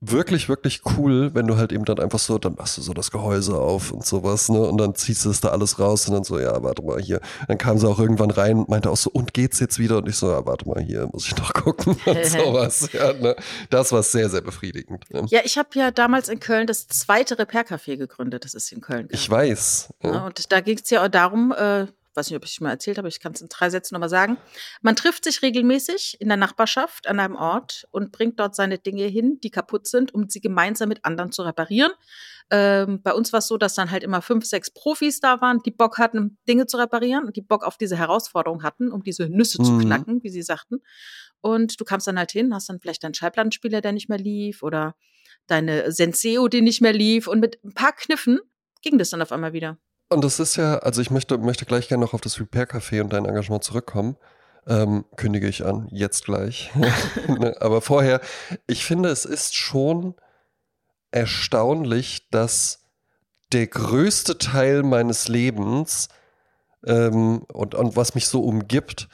Speaker 1: wirklich, wirklich cool, wenn du halt eben dann einfach so, dann machst du so das Gehäuse auf und sowas, ne? Und dann ziehst du es da alles raus und dann so, ja, warte mal hier. Dann kam sie auch irgendwann rein und meinte auch so, und geht's jetzt wieder? Und ich so, ja, warte mal hier, muss ich noch gucken und sowas. Ja, ne? Das war sehr, sehr befriedigend. Ne?
Speaker 2: Ja, ich habe ja damals in Köln das zweite Repair-Café gegründet. Das ist in Köln.
Speaker 1: Ich
Speaker 2: gab.
Speaker 1: weiß.
Speaker 2: Ja,
Speaker 1: Ja.
Speaker 2: und da ging es ja auch darum, äh, weiß nicht, ob ich es mal erzählt habe, ich kann es in drei Sätzen nochmal sagen. Man trifft sich regelmäßig in der Nachbarschaft an einem Ort und bringt dort seine Dinge hin, die kaputt sind, um sie gemeinsam mit anderen zu reparieren. Ähm, bei uns war es so, dass dann halt immer fünf, sechs Profis da waren, die Bock hatten, Dinge zu reparieren und die Bock auf diese Herausforderung hatten, um diese Nüsse zu
Speaker 1: Mhm.
Speaker 2: knacken, wie sie sagten. Und du kamst dann halt hin, hast dann vielleicht deinen Schallplattenspieler, der nicht mehr lief, oder deine Senseo, die nicht mehr lief. Und mit ein paar Kniffen ging das dann auf einmal wieder.
Speaker 1: Und das ist ja, also ich möchte, möchte gleich gerne noch auf das Repair-Café und dein Engagement zurückkommen. Ähm, kündige ich an, jetzt gleich. Ne, Aber vorher, ich finde, es ist schon erstaunlich, dass der größte Teil meines Lebens ähm, und, und was mich so umgibt,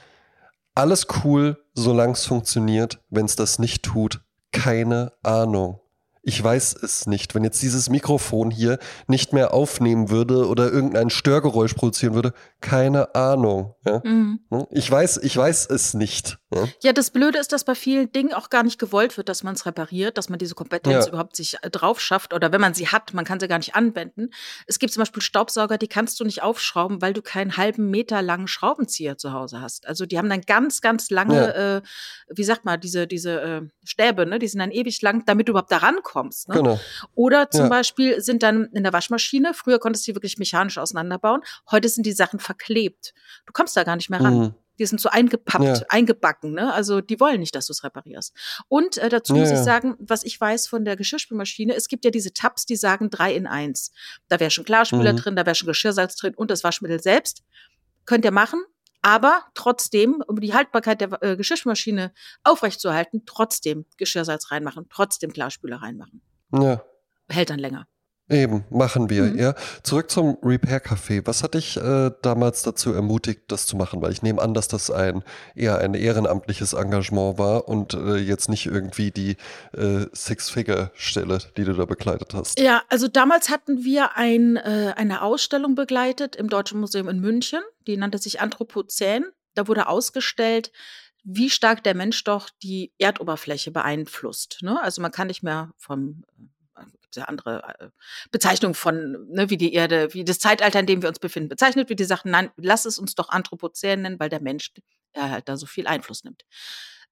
Speaker 1: alles cool, solange es funktioniert. Wenn es das nicht tut, keine Ahnung. Ich weiß es nicht. Wenn jetzt dieses Mikrofon hier nicht mehr aufnehmen würde oder irgendein Störgeräusch produzieren würde, keine Ahnung. Ja?
Speaker 2: Mhm.
Speaker 1: Ich weiß, ich weiß es nicht. Ja?
Speaker 2: Ja, das Blöde ist, dass bei vielen Dingen auch gar nicht gewollt wird, dass man es repariert, dass man diese Kompetenz
Speaker 1: Ja.
Speaker 2: überhaupt sich äh, drauf schafft oder wenn man sie hat, man kann sie gar nicht anwenden. Es gibt zum Beispiel Staubsauger, die kannst du nicht aufschrauben, weil du keinen halben Meter langen Schraubenzieher zu Hause hast. Also die haben dann ganz, ganz lange, äh, wie sagt man, diese, diese äh, Stäbe, ne? die sind dann ewig lang, damit du überhaupt da rankommst. Ne?
Speaker 1: Genau.
Speaker 2: Oder zum
Speaker 1: Ja.
Speaker 2: Beispiel sind dann in der Waschmaschine, früher konntest du die wirklich mechanisch auseinanderbauen, heute sind die Sachen verklebt. Du kommst da gar nicht mehr ran.
Speaker 1: Mhm.
Speaker 2: Die sind so eingepappt,
Speaker 1: Ja.
Speaker 2: eingebacken, ne? Also die wollen nicht, dass du es reparierst. Und äh, dazu
Speaker 1: Ja,
Speaker 2: muss ich sagen, was ich weiß von der Geschirrspülmaschine, es gibt ja diese Tabs, die sagen drei in eins. Da wäre schon Klarspüler
Speaker 1: Mhm.
Speaker 2: drin, da wäre schon Geschirrsalz drin und das Waschmittel selbst. Könnt ihr machen, aber trotzdem, um die Haltbarkeit der äh, Geschirrspülmaschine aufrechtzuerhalten, trotzdem Geschirrsalz reinmachen, trotzdem Klarspüler reinmachen.
Speaker 1: Ja.
Speaker 2: Hält dann länger.
Speaker 1: Eben, machen wir,
Speaker 2: Mhm.
Speaker 1: ja. Zurück zum Repair Café. Was hat dich äh, damals dazu ermutigt, das zu machen? Weil ich nehme an, dass das ein eher ein ehrenamtliches Engagement war und äh, jetzt nicht irgendwie die äh, Six-Figure-Stelle, die du da begleitet hast.
Speaker 2: Ja, also damals hatten wir ein, äh, eine Ausstellung begleitet im Deutschen Museum in München, die nannte sich Anthropozän. Da wurde ausgestellt, wie stark der Mensch doch die Erdoberfläche beeinflusst. Ne? Also man kann nicht mehr vom ja andere äh, Bezeichnungen von, ne, wie die Erde, wie das Zeitalter, in dem wir uns befinden, bezeichnet, wie die Sachen, nein, lass es uns doch Anthropozän nennen, weil der Mensch äh, halt da so viel Einfluss nimmt.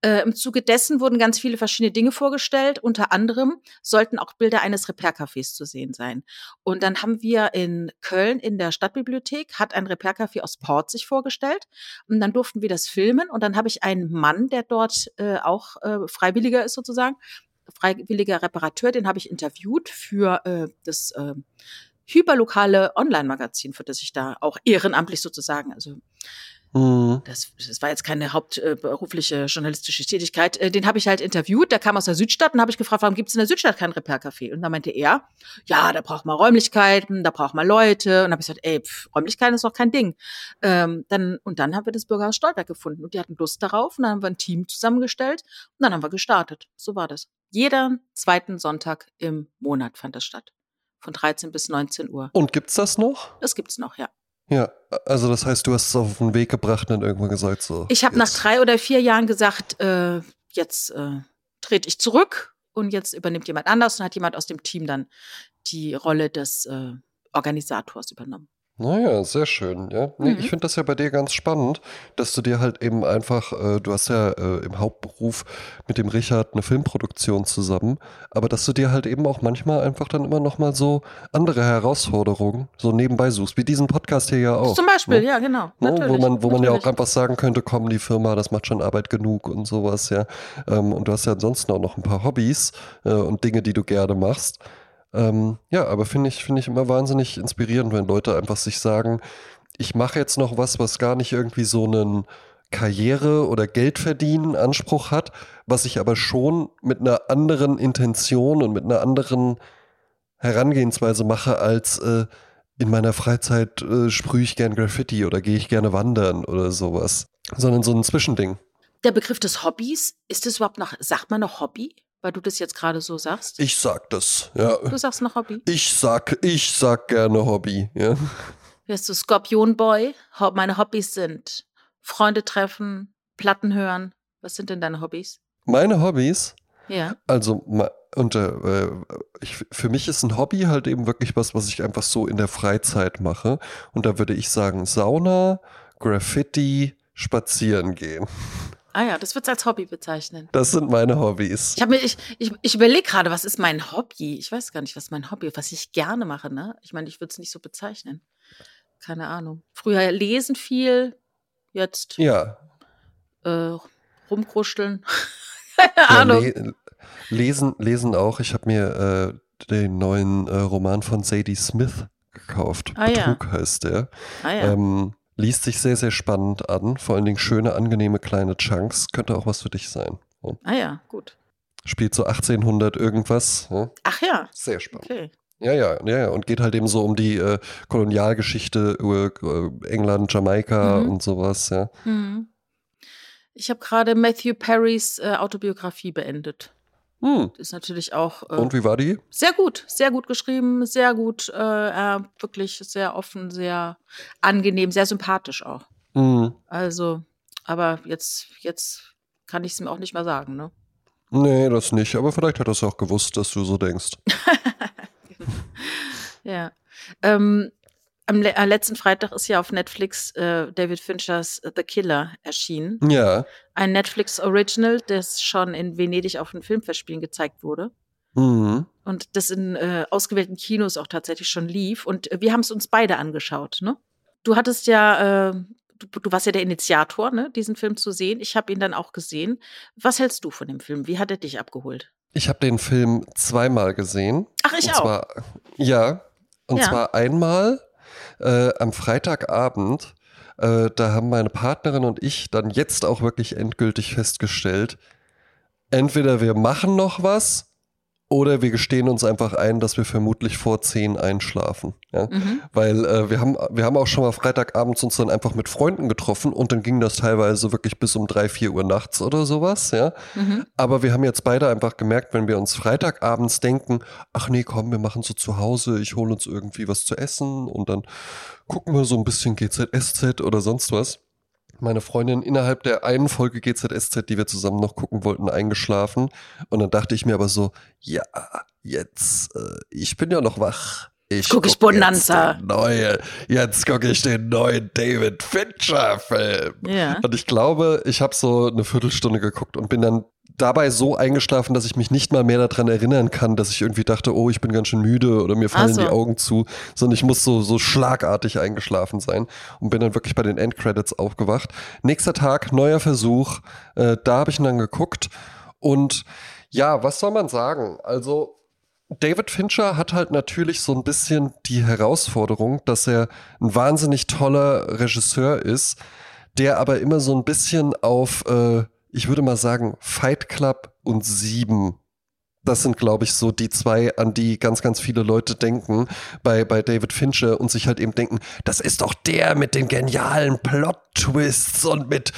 Speaker 2: Äh, Im Zuge dessen wurden ganz viele verschiedene Dinge vorgestellt. Unter anderem sollten auch Bilder eines Repair-Cafés zu sehen sein. Und dann haben wir in Köln in der Stadtbibliothek, hat ein Repair-Café aus Port sich vorgestellt. Und dann durften wir das filmen. Und dann habe ich einen Mann, der dort äh, auch äh, Freiwilliger ist sozusagen, freiwilliger Reparateur, den habe ich interviewt für äh, das äh, hyperlokale Online-Magazin, für das ich da auch ehrenamtlich sozusagen, also Mhm. Das, das war jetzt keine hauptberufliche journalistische Tätigkeit. Äh, den habe ich halt interviewt. Der kam aus der Südstadt und habe ich gefragt, warum gibt es in der Südstadt kein Repair-Café? Und da meinte er, ja, da braucht man Räumlichkeiten, da braucht man Leute. Und da habe ich gesagt, ey, pf, Räumlichkeiten ist doch kein Ding. Ähm, dann, und dann haben wir das Bürgerhaus Stolberg gefunden und die hatten Lust darauf. Und dann haben wir ein Team zusammengestellt und dann haben wir gestartet. So war das. Jeder zweiten Sonntag im Monat fand das statt. Von 13 bis 19 Uhr.
Speaker 1: Und gibt's das noch?
Speaker 2: Das gibt's noch, ja.
Speaker 1: Ja, also das heißt, du hast es auf den Weg gebracht und dann irgendwann gesagt so.
Speaker 2: Ich habe nach drei oder vier Jahren gesagt, äh, jetzt äh, trete ich zurück und jetzt übernimmt jemand anders und hat jemand aus dem Team dann die Rolle des äh, Organisators übernommen.
Speaker 1: Naja, sehr schön. Ja. Nee, mhm. Ich finde das ja bei dir ganz spannend, dass du dir halt eben einfach, äh, du hast ja äh, im Hauptberuf mit dem Richard eine Filmproduktion zusammen, aber dass du dir halt eben auch manchmal einfach dann immer nochmal so andere Herausforderungen so nebenbei suchst, wie diesen Podcast hier ja auch.
Speaker 2: Zum Beispiel, ne? ja, genau.
Speaker 1: Ne? Wo man, wo man ja auch einfach sagen könnte, komm, die Firma, das macht schon Arbeit genug und sowas, ja. Ähm, und du hast ja ansonsten auch noch ein paar Hobbys äh, und Dinge, die du gerne machst. Ähm, ja, aber finde ich, finde ich immer wahnsinnig inspirierend, wenn Leute einfach sich sagen, ich mache jetzt noch was, was gar nicht irgendwie so einen Karriere- oder Geldverdienen Anspruch hat, was ich aber schon mit einer anderen Intention und mit einer anderen Herangehensweise mache, als äh, in meiner Freizeit äh, sprühe ich gern Graffiti oder gehe ich gerne wandern oder sowas, sondern so ein Zwischending.
Speaker 2: Der Begriff des Hobbys, ist es überhaupt noch, sagt man noch Hobby? Weil du das jetzt gerade so sagst?
Speaker 1: Ich sag das, ja.
Speaker 2: Du sagst noch Hobby?
Speaker 1: Ich sag, ich sag gerne Hobby, ja.
Speaker 2: Wirst du Skorpionboy? Meine Hobbys sind Freunde treffen, Platten hören. Was sind denn deine Hobbys?
Speaker 1: Meine Hobbys?
Speaker 2: Ja.
Speaker 1: Also, und äh, ich, für mich ist ein Hobby halt eben wirklich was, was ich einfach so in der Freizeit mache. Und da würde ich sagen Sauna, Graffiti, spazieren gehen.
Speaker 2: Ah ja, das wird als Hobby bezeichnen.
Speaker 1: Das sind meine Hobbys.
Speaker 2: Ich, ich, ich, ich überlege gerade, was ist mein Hobby? Ich weiß gar nicht, was mein Hobby ist, was ich gerne mache. Ne? Ich meine, ich würde es nicht so bezeichnen. Keine Ahnung. Früher lesen viel, jetzt
Speaker 1: ja.
Speaker 2: Äh, rumkruscheln. Keine ja, Ahnung. Le
Speaker 1: lesen, lesen auch. Ich habe mir äh, den neuen äh, Roman von Sadie Smith gekauft.
Speaker 2: Ah,
Speaker 1: Betrug
Speaker 2: ja.
Speaker 1: heißt der.
Speaker 2: Ah, ja.
Speaker 1: Ähm, Liest sich sehr, sehr spannend an. Vor allen Dingen schöne, angenehme kleine Chunks. Könnte auch was für dich sein.
Speaker 2: Ja. Ah ja, gut.
Speaker 1: Spielt so 1800 irgendwas. Ja.
Speaker 2: Ach ja.
Speaker 1: Sehr spannend.
Speaker 2: Okay.
Speaker 1: Ja, ja, ja, ja. Und geht halt eben so um die äh, Kolonialgeschichte äh, England, Jamaika mhm. und sowas, ja.
Speaker 2: Mhm. Ich habe gerade Matthew Perrys äh, Autobiografie beendet.
Speaker 1: Hm.
Speaker 2: Ist natürlich auch.
Speaker 1: Äh, Und wie war die?
Speaker 2: Sehr gut, sehr gut geschrieben, sehr gut, äh, wirklich sehr offen, sehr angenehm, sehr sympathisch auch.
Speaker 1: Hm.
Speaker 2: Also, aber jetzt, jetzt kann ich es mir auch nicht mehr sagen, ne?
Speaker 1: Nee, das nicht. Aber vielleicht hat er es auch gewusst, dass du so denkst.
Speaker 2: ja. Ähm, am äh, letzten Freitag ist ja auf Netflix äh, David Finchers The Killer erschienen.
Speaker 1: Ja.
Speaker 2: Ein Netflix Original, das schon in Venedig auf den Filmfestspielen gezeigt wurde.
Speaker 1: Mhm.
Speaker 2: Und das in äh, ausgewählten Kinos auch tatsächlich schon lief. Und äh, wir haben es uns beide angeschaut, ne? Du hattest ja, äh, du, du, warst ja der Initiator, ne, diesen Film zu sehen. Ich habe ihn dann auch gesehen. Was hältst du von dem Film? Wie hat er dich abgeholt?
Speaker 1: Ich habe den Film zweimal gesehen.
Speaker 2: Ach, ich
Speaker 1: und
Speaker 2: auch.
Speaker 1: Zwar, ja. Und
Speaker 2: Ja.
Speaker 1: zwar einmal äh, am Freitagabend, äh, da haben meine Partnerin und ich dann jetzt auch wirklich endgültig festgestellt, entweder wir machen noch was oder wir gestehen uns einfach ein, dass wir vermutlich vor 10 einschlafen. Ja?
Speaker 2: Mhm.
Speaker 1: Weil äh, wir, haben, wir haben auch schon mal Freitagabends uns dann einfach mit Freunden getroffen und dann ging das teilweise wirklich bis um 3, 4 Uhr nachts oder sowas. Ja?
Speaker 2: Mhm.
Speaker 1: Aber wir haben jetzt beide einfach gemerkt, wenn wir uns Freitagabends denken, ach nee, komm, wir machen so zu Hause, ich hole uns irgendwie was zu essen und dann gucken wir so ein bisschen GZSZ oder sonst was. Meine Freundin innerhalb der einen Folge GZSZ, die wir zusammen noch gucken wollten, eingeschlafen. Und dann dachte ich mir aber so, ja, jetzt, äh, ich bin ja noch wach. ich
Speaker 2: Guck ich Bonanza.
Speaker 1: Jetzt, neue, jetzt gucke ich den neuen David Fincher-Film.
Speaker 2: Ja.
Speaker 1: Und ich glaube, ich habe so eine Viertelstunde geguckt und bin dann dabei so eingeschlafen, dass ich mich nicht mal mehr daran erinnern kann, dass ich irgendwie dachte, oh, ich bin ganz schön müde oder mir fallen
Speaker 2: so.
Speaker 1: die Augen zu, sondern ich muss so, so schlagartig eingeschlafen sein und bin dann wirklich bei den Endcredits aufgewacht. Nächster Tag, neuer Versuch, äh, da habe ich ihn dann geguckt und ja, was soll man sagen? Also David Fincher hat halt natürlich so ein bisschen die Herausforderung, dass er ein wahnsinnig toller Regisseur ist, der aber immer so ein bisschen auf, äh, ich würde mal sagen, Fight Club und Sieben. Das sind, glaube ich, so die zwei, an die ganz, ganz viele Leute denken bei, bei David Fincher und sich halt eben denken, das ist doch der mit den genialen Plot-Twists und mit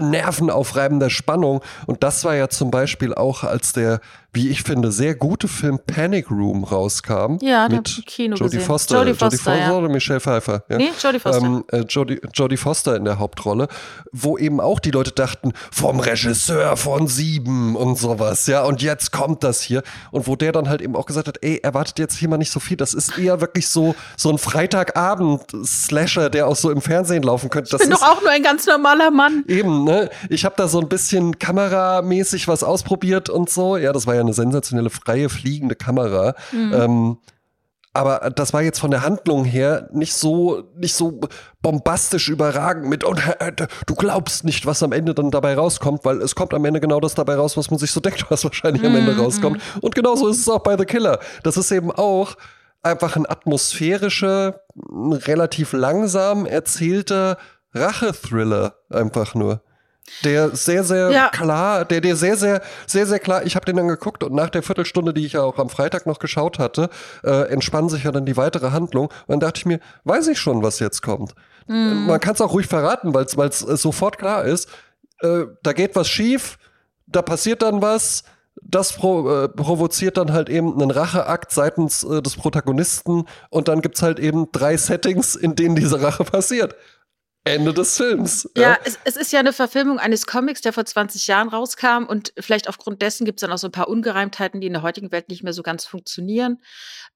Speaker 1: nervenaufreibender Spannung. Und das war ja zum Beispiel auch, als der, wie ich finde, sehr gute Film Panic Room rauskam.
Speaker 2: Ja,
Speaker 1: mit
Speaker 2: im Kino
Speaker 1: Jodie
Speaker 2: gesehen.
Speaker 1: Foster.
Speaker 2: Jodie Foster, ja.
Speaker 1: oder Michelle Pfeiffer? Ja.
Speaker 2: Nee, Jodie Foster.
Speaker 1: Ähm, äh, Jodie, Jodie Foster in der Hauptrolle, wo eben auch die Leute dachten, vom Regisseur von Sieben und sowas, ja, und jetzt kommt das hier. Und wo der dann halt eben auch gesagt hat, ey, erwartet jetzt hier mal nicht so viel, das ist eher wirklich so, so ein Freitagabend-Slasher, der auch so im Fernsehen laufen könnte. Das
Speaker 2: ich bin
Speaker 1: ist
Speaker 2: doch auch nur ein ganz normaler Mann.
Speaker 1: Eben, ne? Ich habe da so ein bisschen kameramäßig was ausprobiert und so. Ja, das war ja eine sensationelle freie fliegende Kamera. Ähm, aber das war jetzt von der Handlung her nicht so, nicht so bombastisch überragend mit, und äh, du glaubst nicht, was am Ende dann dabei rauskommt, weil es kommt am Ende genau das dabei raus, was man sich so denkt, was wahrscheinlich am Ende rauskommt. Und genauso ist es auch bei The Killer. Das ist eben auch einfach ein atmosphärischer, relativ langsam erzählter Rachethriller einfach nur. Der sehr, sehr
Speaker 2: Ja.
Speaker 1: klar, der dir sehr, sehr, sehr, sehr klar, ich habe den dann geguckt und nach der Viertelstunde, die ich ja auch am Freitag noch geschaut hatte, äh, entspann sich ja dann die weitere Handlung. Und dann dachte ich mir, weiß ich schon, was jetzt kommt. Man kann es auch ruhig verraten, weil es sofort klar ist, äh, da geht was schief, da passiert dann was, das pro, äh, provoziert dann halt eben einen Racheakt seitens äh, des Protagonisten und dann gibt's halt eben drei Settings, in denen diese Rache passiert. Ende des Films.
Speaker 2: Ja, es, es ist ja eine Verfilmung eines Comics, der vor 20 Jahren rauskam und vielleicht aufgrund dessen gibt es dann auch so ein paar Ungereimtheiten, die in der heutigen Welt nicht mehr so ganz funktionieren.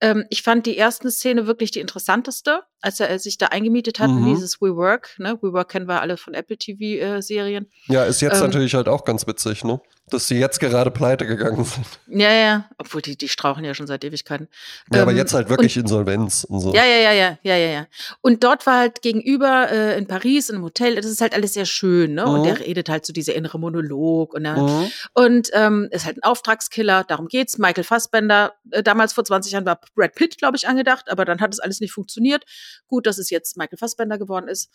Speaker 2: Ähm, ich fand die erste Szene wirklich die interessanteste, als er sich da eingemietet hat
Speaker 1: Mhm.
Speaker 2: in dieses We Work. Ne? We Work kennen wir alle von Apple TV-Serien.
Speaker 1: Ja, ist jetzt
Speaker 2: Ähm,
Speaker 1: natürlich halt auch ganz witzig, ne? Dass sie jetzt gerade pleite gegangen sind.
Speaker 2: ja, ja, obwohl die, die strauchen ja schon seit Ewigkeiten.
Speaker 1: Ja, aber
Speaker 2: Ähm,
Speaker 1: jetzt halt wirklich Insolvenz und so.
Speaker 2: Ja, ja, ja, ja, ja, ja, ja. Und dort war halt gegenüber äh, in Paris in einem Hotel, das ist halt alles sehr schön, ne? Und
Speaker 1: Mhm.
Speaker 2: der redet halt so dieser innere Monolog und er,
Speaker 1: Mhm.
Speaker 2: und ähm, ist halt ein Auftragskiller, darum geht's. Michael Fassbender, äh, damals vor 20 Jahren war Brad Pitt, glaube ich, angedacht, aber dann hat es alles nicht funktioniert. Gut, dass es jetzt Michael Fassbender geworden ist.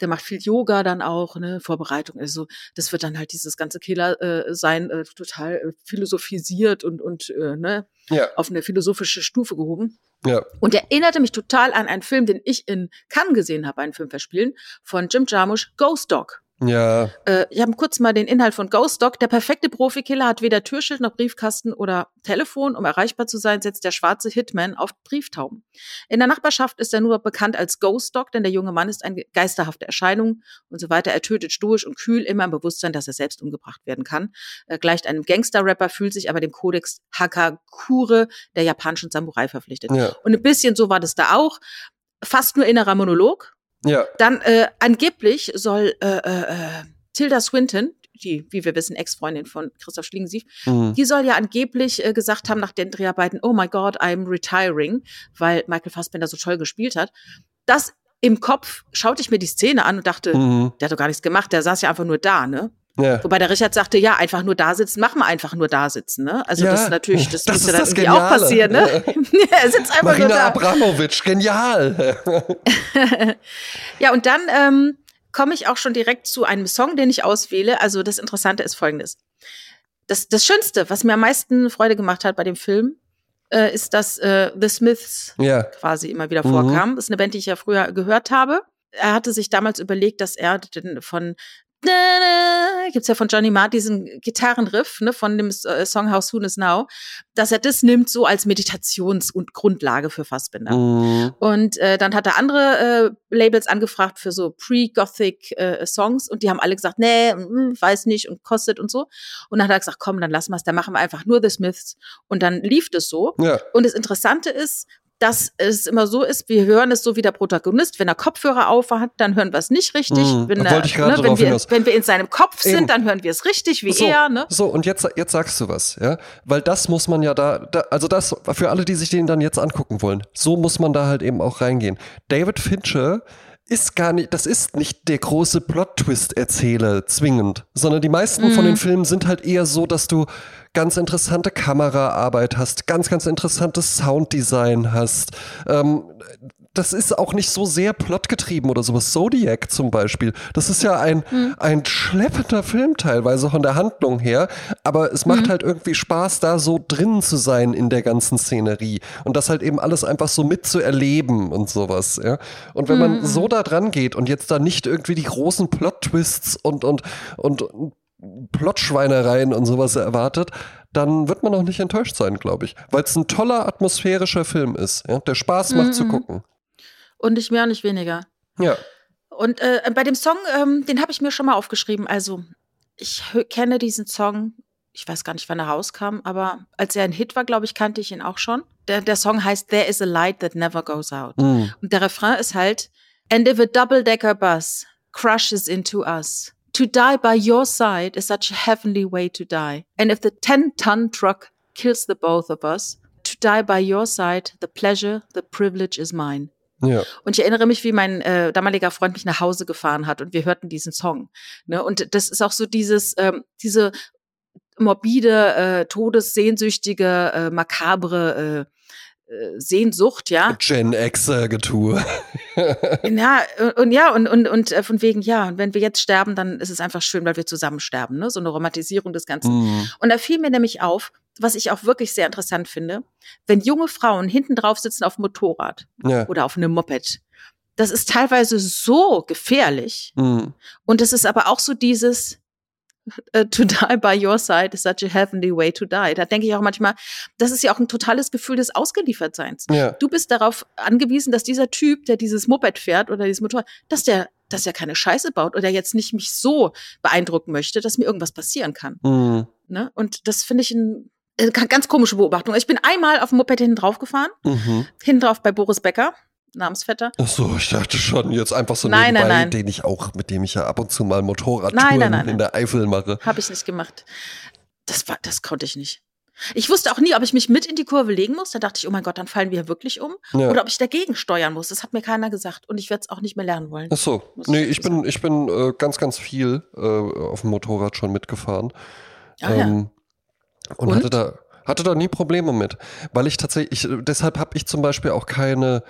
Speaker 2: Der macht viel Yoga dann auch, ne, Vorbereitung. Also das wird dann halt dieses ganze Killer äh, sein, äh, total äh, philosophisiert und, und äh, ne,
Speaker 1: Ja,
Speaker 2: auf eine philosophische Stufe gehoben.
Speaker 1: ja.
Speaker 2: Und erinnerte mich total an einen Film, den ich in Cannes gesehen habe, einen Film verspielen, von Jim Jarmusch, Ghost Dog.
Speaker 1: Ja,
Speaker 2: Äh, ich habe kurz mal den Inhalt von Ghost Dog. Der perfekte Profikiller hat weder Türschild noch Briefkasten oder Telefon. Um erreichbar zu sein, setzt der schwarze Hitman auf Brieftauben. In der Nachbarschaft ist er nur bekannt als Ghost Dog, denn der junge Mann ist eine geisterhafte Erscheinung und so weiter. Er tötet stoisch und kühl, immer im Bewusstsein, dass er selbst umgebracht werden kann. Er gleicht einem Gangster-Rapper, fühlt sich aber dem Kodex Hakakure der japanischen Samurai verpflichtet.
Speaker 1: ja,
Speaker 2: Und ein bisschen so war das da auch. Fast nur innerer Monolog.
Speaker 1: Ja.
Speaker 2: Dann äh, angeblich soll äh, äh, äh, Tilda Swinton, die, wie wir wissen, Ex-Freundin von Christoph Schlingensief,
Speaker 1: Mhm.
Speaker 2: die soll ja angeblich äh, gesagt haben nach den Dreharbeiten, oh my God, I'm retiring, weil Michael Fassbender so toll gespielt hat. Das im Kopf schaute ich mir die Szene an und dachte,
Speaker 1: Mhm.
Speaker 2: der hat doch gar nichts gemacht, der saß ja einfach nur da, ne?
Speaker 1: Ja.
Speaker 2: Wobei der Richard sagte, ja, einfach nur da sitzen, machen wir einfach nur da sitzen, ne? Also
Speaker 1: Ja,
Speaker 2: das ist natürlich, das,
Speaker 1: das
Speaker 2: muss
Speaker 1: ist
Speaker 2: ja dann
Speaker 1: das
Speaker 2: irgendwie auch passieren, ne? er sitzt einfach nur
Speaker 1: Marina
Speaker 2: da.
Speaker 1: Abramovic, genial.
Speaker 2: Ja, und dann ähm, komme ich auch schon direkt zu einem Song, den ich auswähle. Also das Interessante ist folgendes. Das, das Schönste, was mir am meisten Freude gemacht hat bei dem Film, äh, ist, dass äh, The Smiths
Speaker 1: ja,
Speaker 2: quasi immer wieder
Speaker 1: Mhm.
Speaker 2: vorkam. Das ist eine Band, die ich ja früher gehört habe. Er hatte sich damals überlegt, dass er von gibt's ja von Johnny Marr diesen Gitarrenriff ne, von dem äh, Song How Soon Is Now, dass er das nimmt so als Meditations- und Grundlage für Fassbinder.
Speaker 1: Mhm.
Speaker 2: Und äh, dann hat er andere äh, Labels angefragt für so Pre-Gothic äh, Songs und die haben alle gesagt, nee, mm, weiß nicht und kostet und so. Und dann hat er gesagt, komm, dann lassen wir es, dann machen wir einfach nur The Smiths. Und dann lief das so.
Speaker 1: ja,
Speaker 2: Und das Interessante ist, dass es immer so ist, wir hören es so wie der Protagonist. Wenn er Kopfhörer auf hat, dann hören wir es nicht richtig.
Speaker 1: Mm,
Speaker 2: wenn, er,
Speaker 1: wollte ich gerade
Speaker 2: ne, wenn, wir, wenn wir in seinem Kopf
Speaker 1: Eben.
Speaker 2: sind, dann hören wir es richtig wie
Speaker 1: so,
Speaker 2: er. Ne?
Speaker 1: so, und jetzt, jetzt sagst du was, ja? Weil das muss man ja da, da, also das, für alle, die sich den dann jetzt angucken wollen, so muss man da halt eben auch reingehen. David Fincher ist gar nicht, das ist nicht der große Plot-Twist-Erzähler zwingend, sondern die meisten von den Filmen sind halt eher so, dass du ganz interessante Kameraarbeit hast, ganz, ganz interessantes Sounddesign hast. Ähm, das ist auch nicht so sehr plotgetrieben oder sowas. Zodiac zum Beispiel, das ist ja ein, ein schleppender Film teilweise von der Handlung her, aber es macht halt irgendwie Spaß, da so drin zu sein in der ganzen Szenerie und das halt eben alles einfach so mitzuerleben und sowas. Ja? Und wenn man so da dran geht und jetzt da nicht irgendwie die großen Plot-Twists und, und, und Plotschweinereien und sowas erwartet, dann wird man auch nicht enttäuscht sein, glaube ich. Weil es ein toller atmosphärischer Film ist, ja? der Spaß macht zu gucken.
Speaker 2: Und nicht mehr und nicht weniger.
Speaker 1: Ja.
Speaker 2: Und äh, bei dem Song, ähm, den habe ich mir schon mal aufgeschrieben. Also, ich kenne diesen Song, ich weiß gar nicht, wann er rauskam, aber als er ein Hit war, glaube ich, kannte ich ihn auch schon. Der, der Song heißt There is a light that never goes out.
Speaker 1: Mm.
Speaker 2: Und der Refrain ist halt And if a double-decker bus crushes into us, to die by your side is such a heavenly way to die. And if the 10-ton truck kills the both of us, to die by your side, the pleasure, the privilege is mine.
Speaker 1: Ja.
Speaker 2: Und ich erinnere mich, wie mein äh, damaliger Freund mich nach Hause gefahren hat und wir hörten diesen Song. Ne? Und das ist auch so dieses, ähm, diese morbide, äh, todessehnsüchtige, äh, makabre äh, Sehnsucht, ja.
Speaker 1: Gen X-Getue.
Speaker 2: Ja, und, und ja, und, und, und äh, von wegen, ja, und wenn wir jetzt sterben, dann ist es einfach schön, weil wir zusammen sterben, ne? So eine Romantisierung des Ganzen.
Speaker 1: Mm.
Speaker 2: Und da fiel mir nämlich auf, was ich auch wirklich sehr interessant finde, wenn junge Frauen hinten drauf sitzen auf dem Motorrad
Speaker 1: Ja.
Speaker 2: oder auf einem Moped. Das ist teilweise so gefährlich.
Speaker 1: Mm.
Speaker 2: Und es ist aber auch so dieses äh, To die by your side is such a heavenly way to die. Da denke ich auch manchmal, das ist ja auch ein totales Gefühl des Ausgeliefertseins.
Speaker 1: Ja.
Speaker 2: Du bist darauf angewiesen, dass dieser Typ, der dieses Moped fährt oder dieses Motorrad, dass der, dass er keine Scheiße baut oder jetzt nicht mich so beeindrucken möchte, dass mir irgendwas passieren kann.
Speaker 1: Mm.
Speaker 2: Ne? Und das finde ich ein, äh, ganz komische Beobachtung. Ich bin einmal auf dem Moped hinten drauf gefahren,
Speaker 1: Mhm.
Speaker 2: hinten drauf bei Boris Becker, Namensvetter.
Speaker 1: Ach so, ich dachte schon, jetzt einfach so
Speaker 2: Nein,
Speaker 1: nebenbei,
Speaker 2: nein, nein.
Speaker 1: den ich auch, mit dem ich ja ab und zu mal Motorradtouren in der Eifel mache.
Speaker 2: Habe ich nicht gemacht. Das war, das konnte ich nicht. Ich wusste auch nie, ob ich mich mit in die Kurve legen muss. Da dachte ich, oh mein Gott, dann fallen wir wirklich um.
Speaker 1: Ja.
Speaker 2: Oder ob ich dagegen steuern muss. Das hat mir keiner gesagt. Und ich werde es auch nicht mehr lernen wollen.
Speaker 1: Ach so, nee,
Speaker 2: ich
Speaker 1: bin, ich bin äh, ganz, ganz viel äh, auf dem Motorrad schon mitgefahren.
Speaker 2: Ah, ja.
Speaker 1: Ähm, und,
Speaker 2: Und?
Speaker 1: hatte da hatte da nie Probleme mit, weil ich tatsächlich, ich, deshalb habe ich zum Beispiel auch keine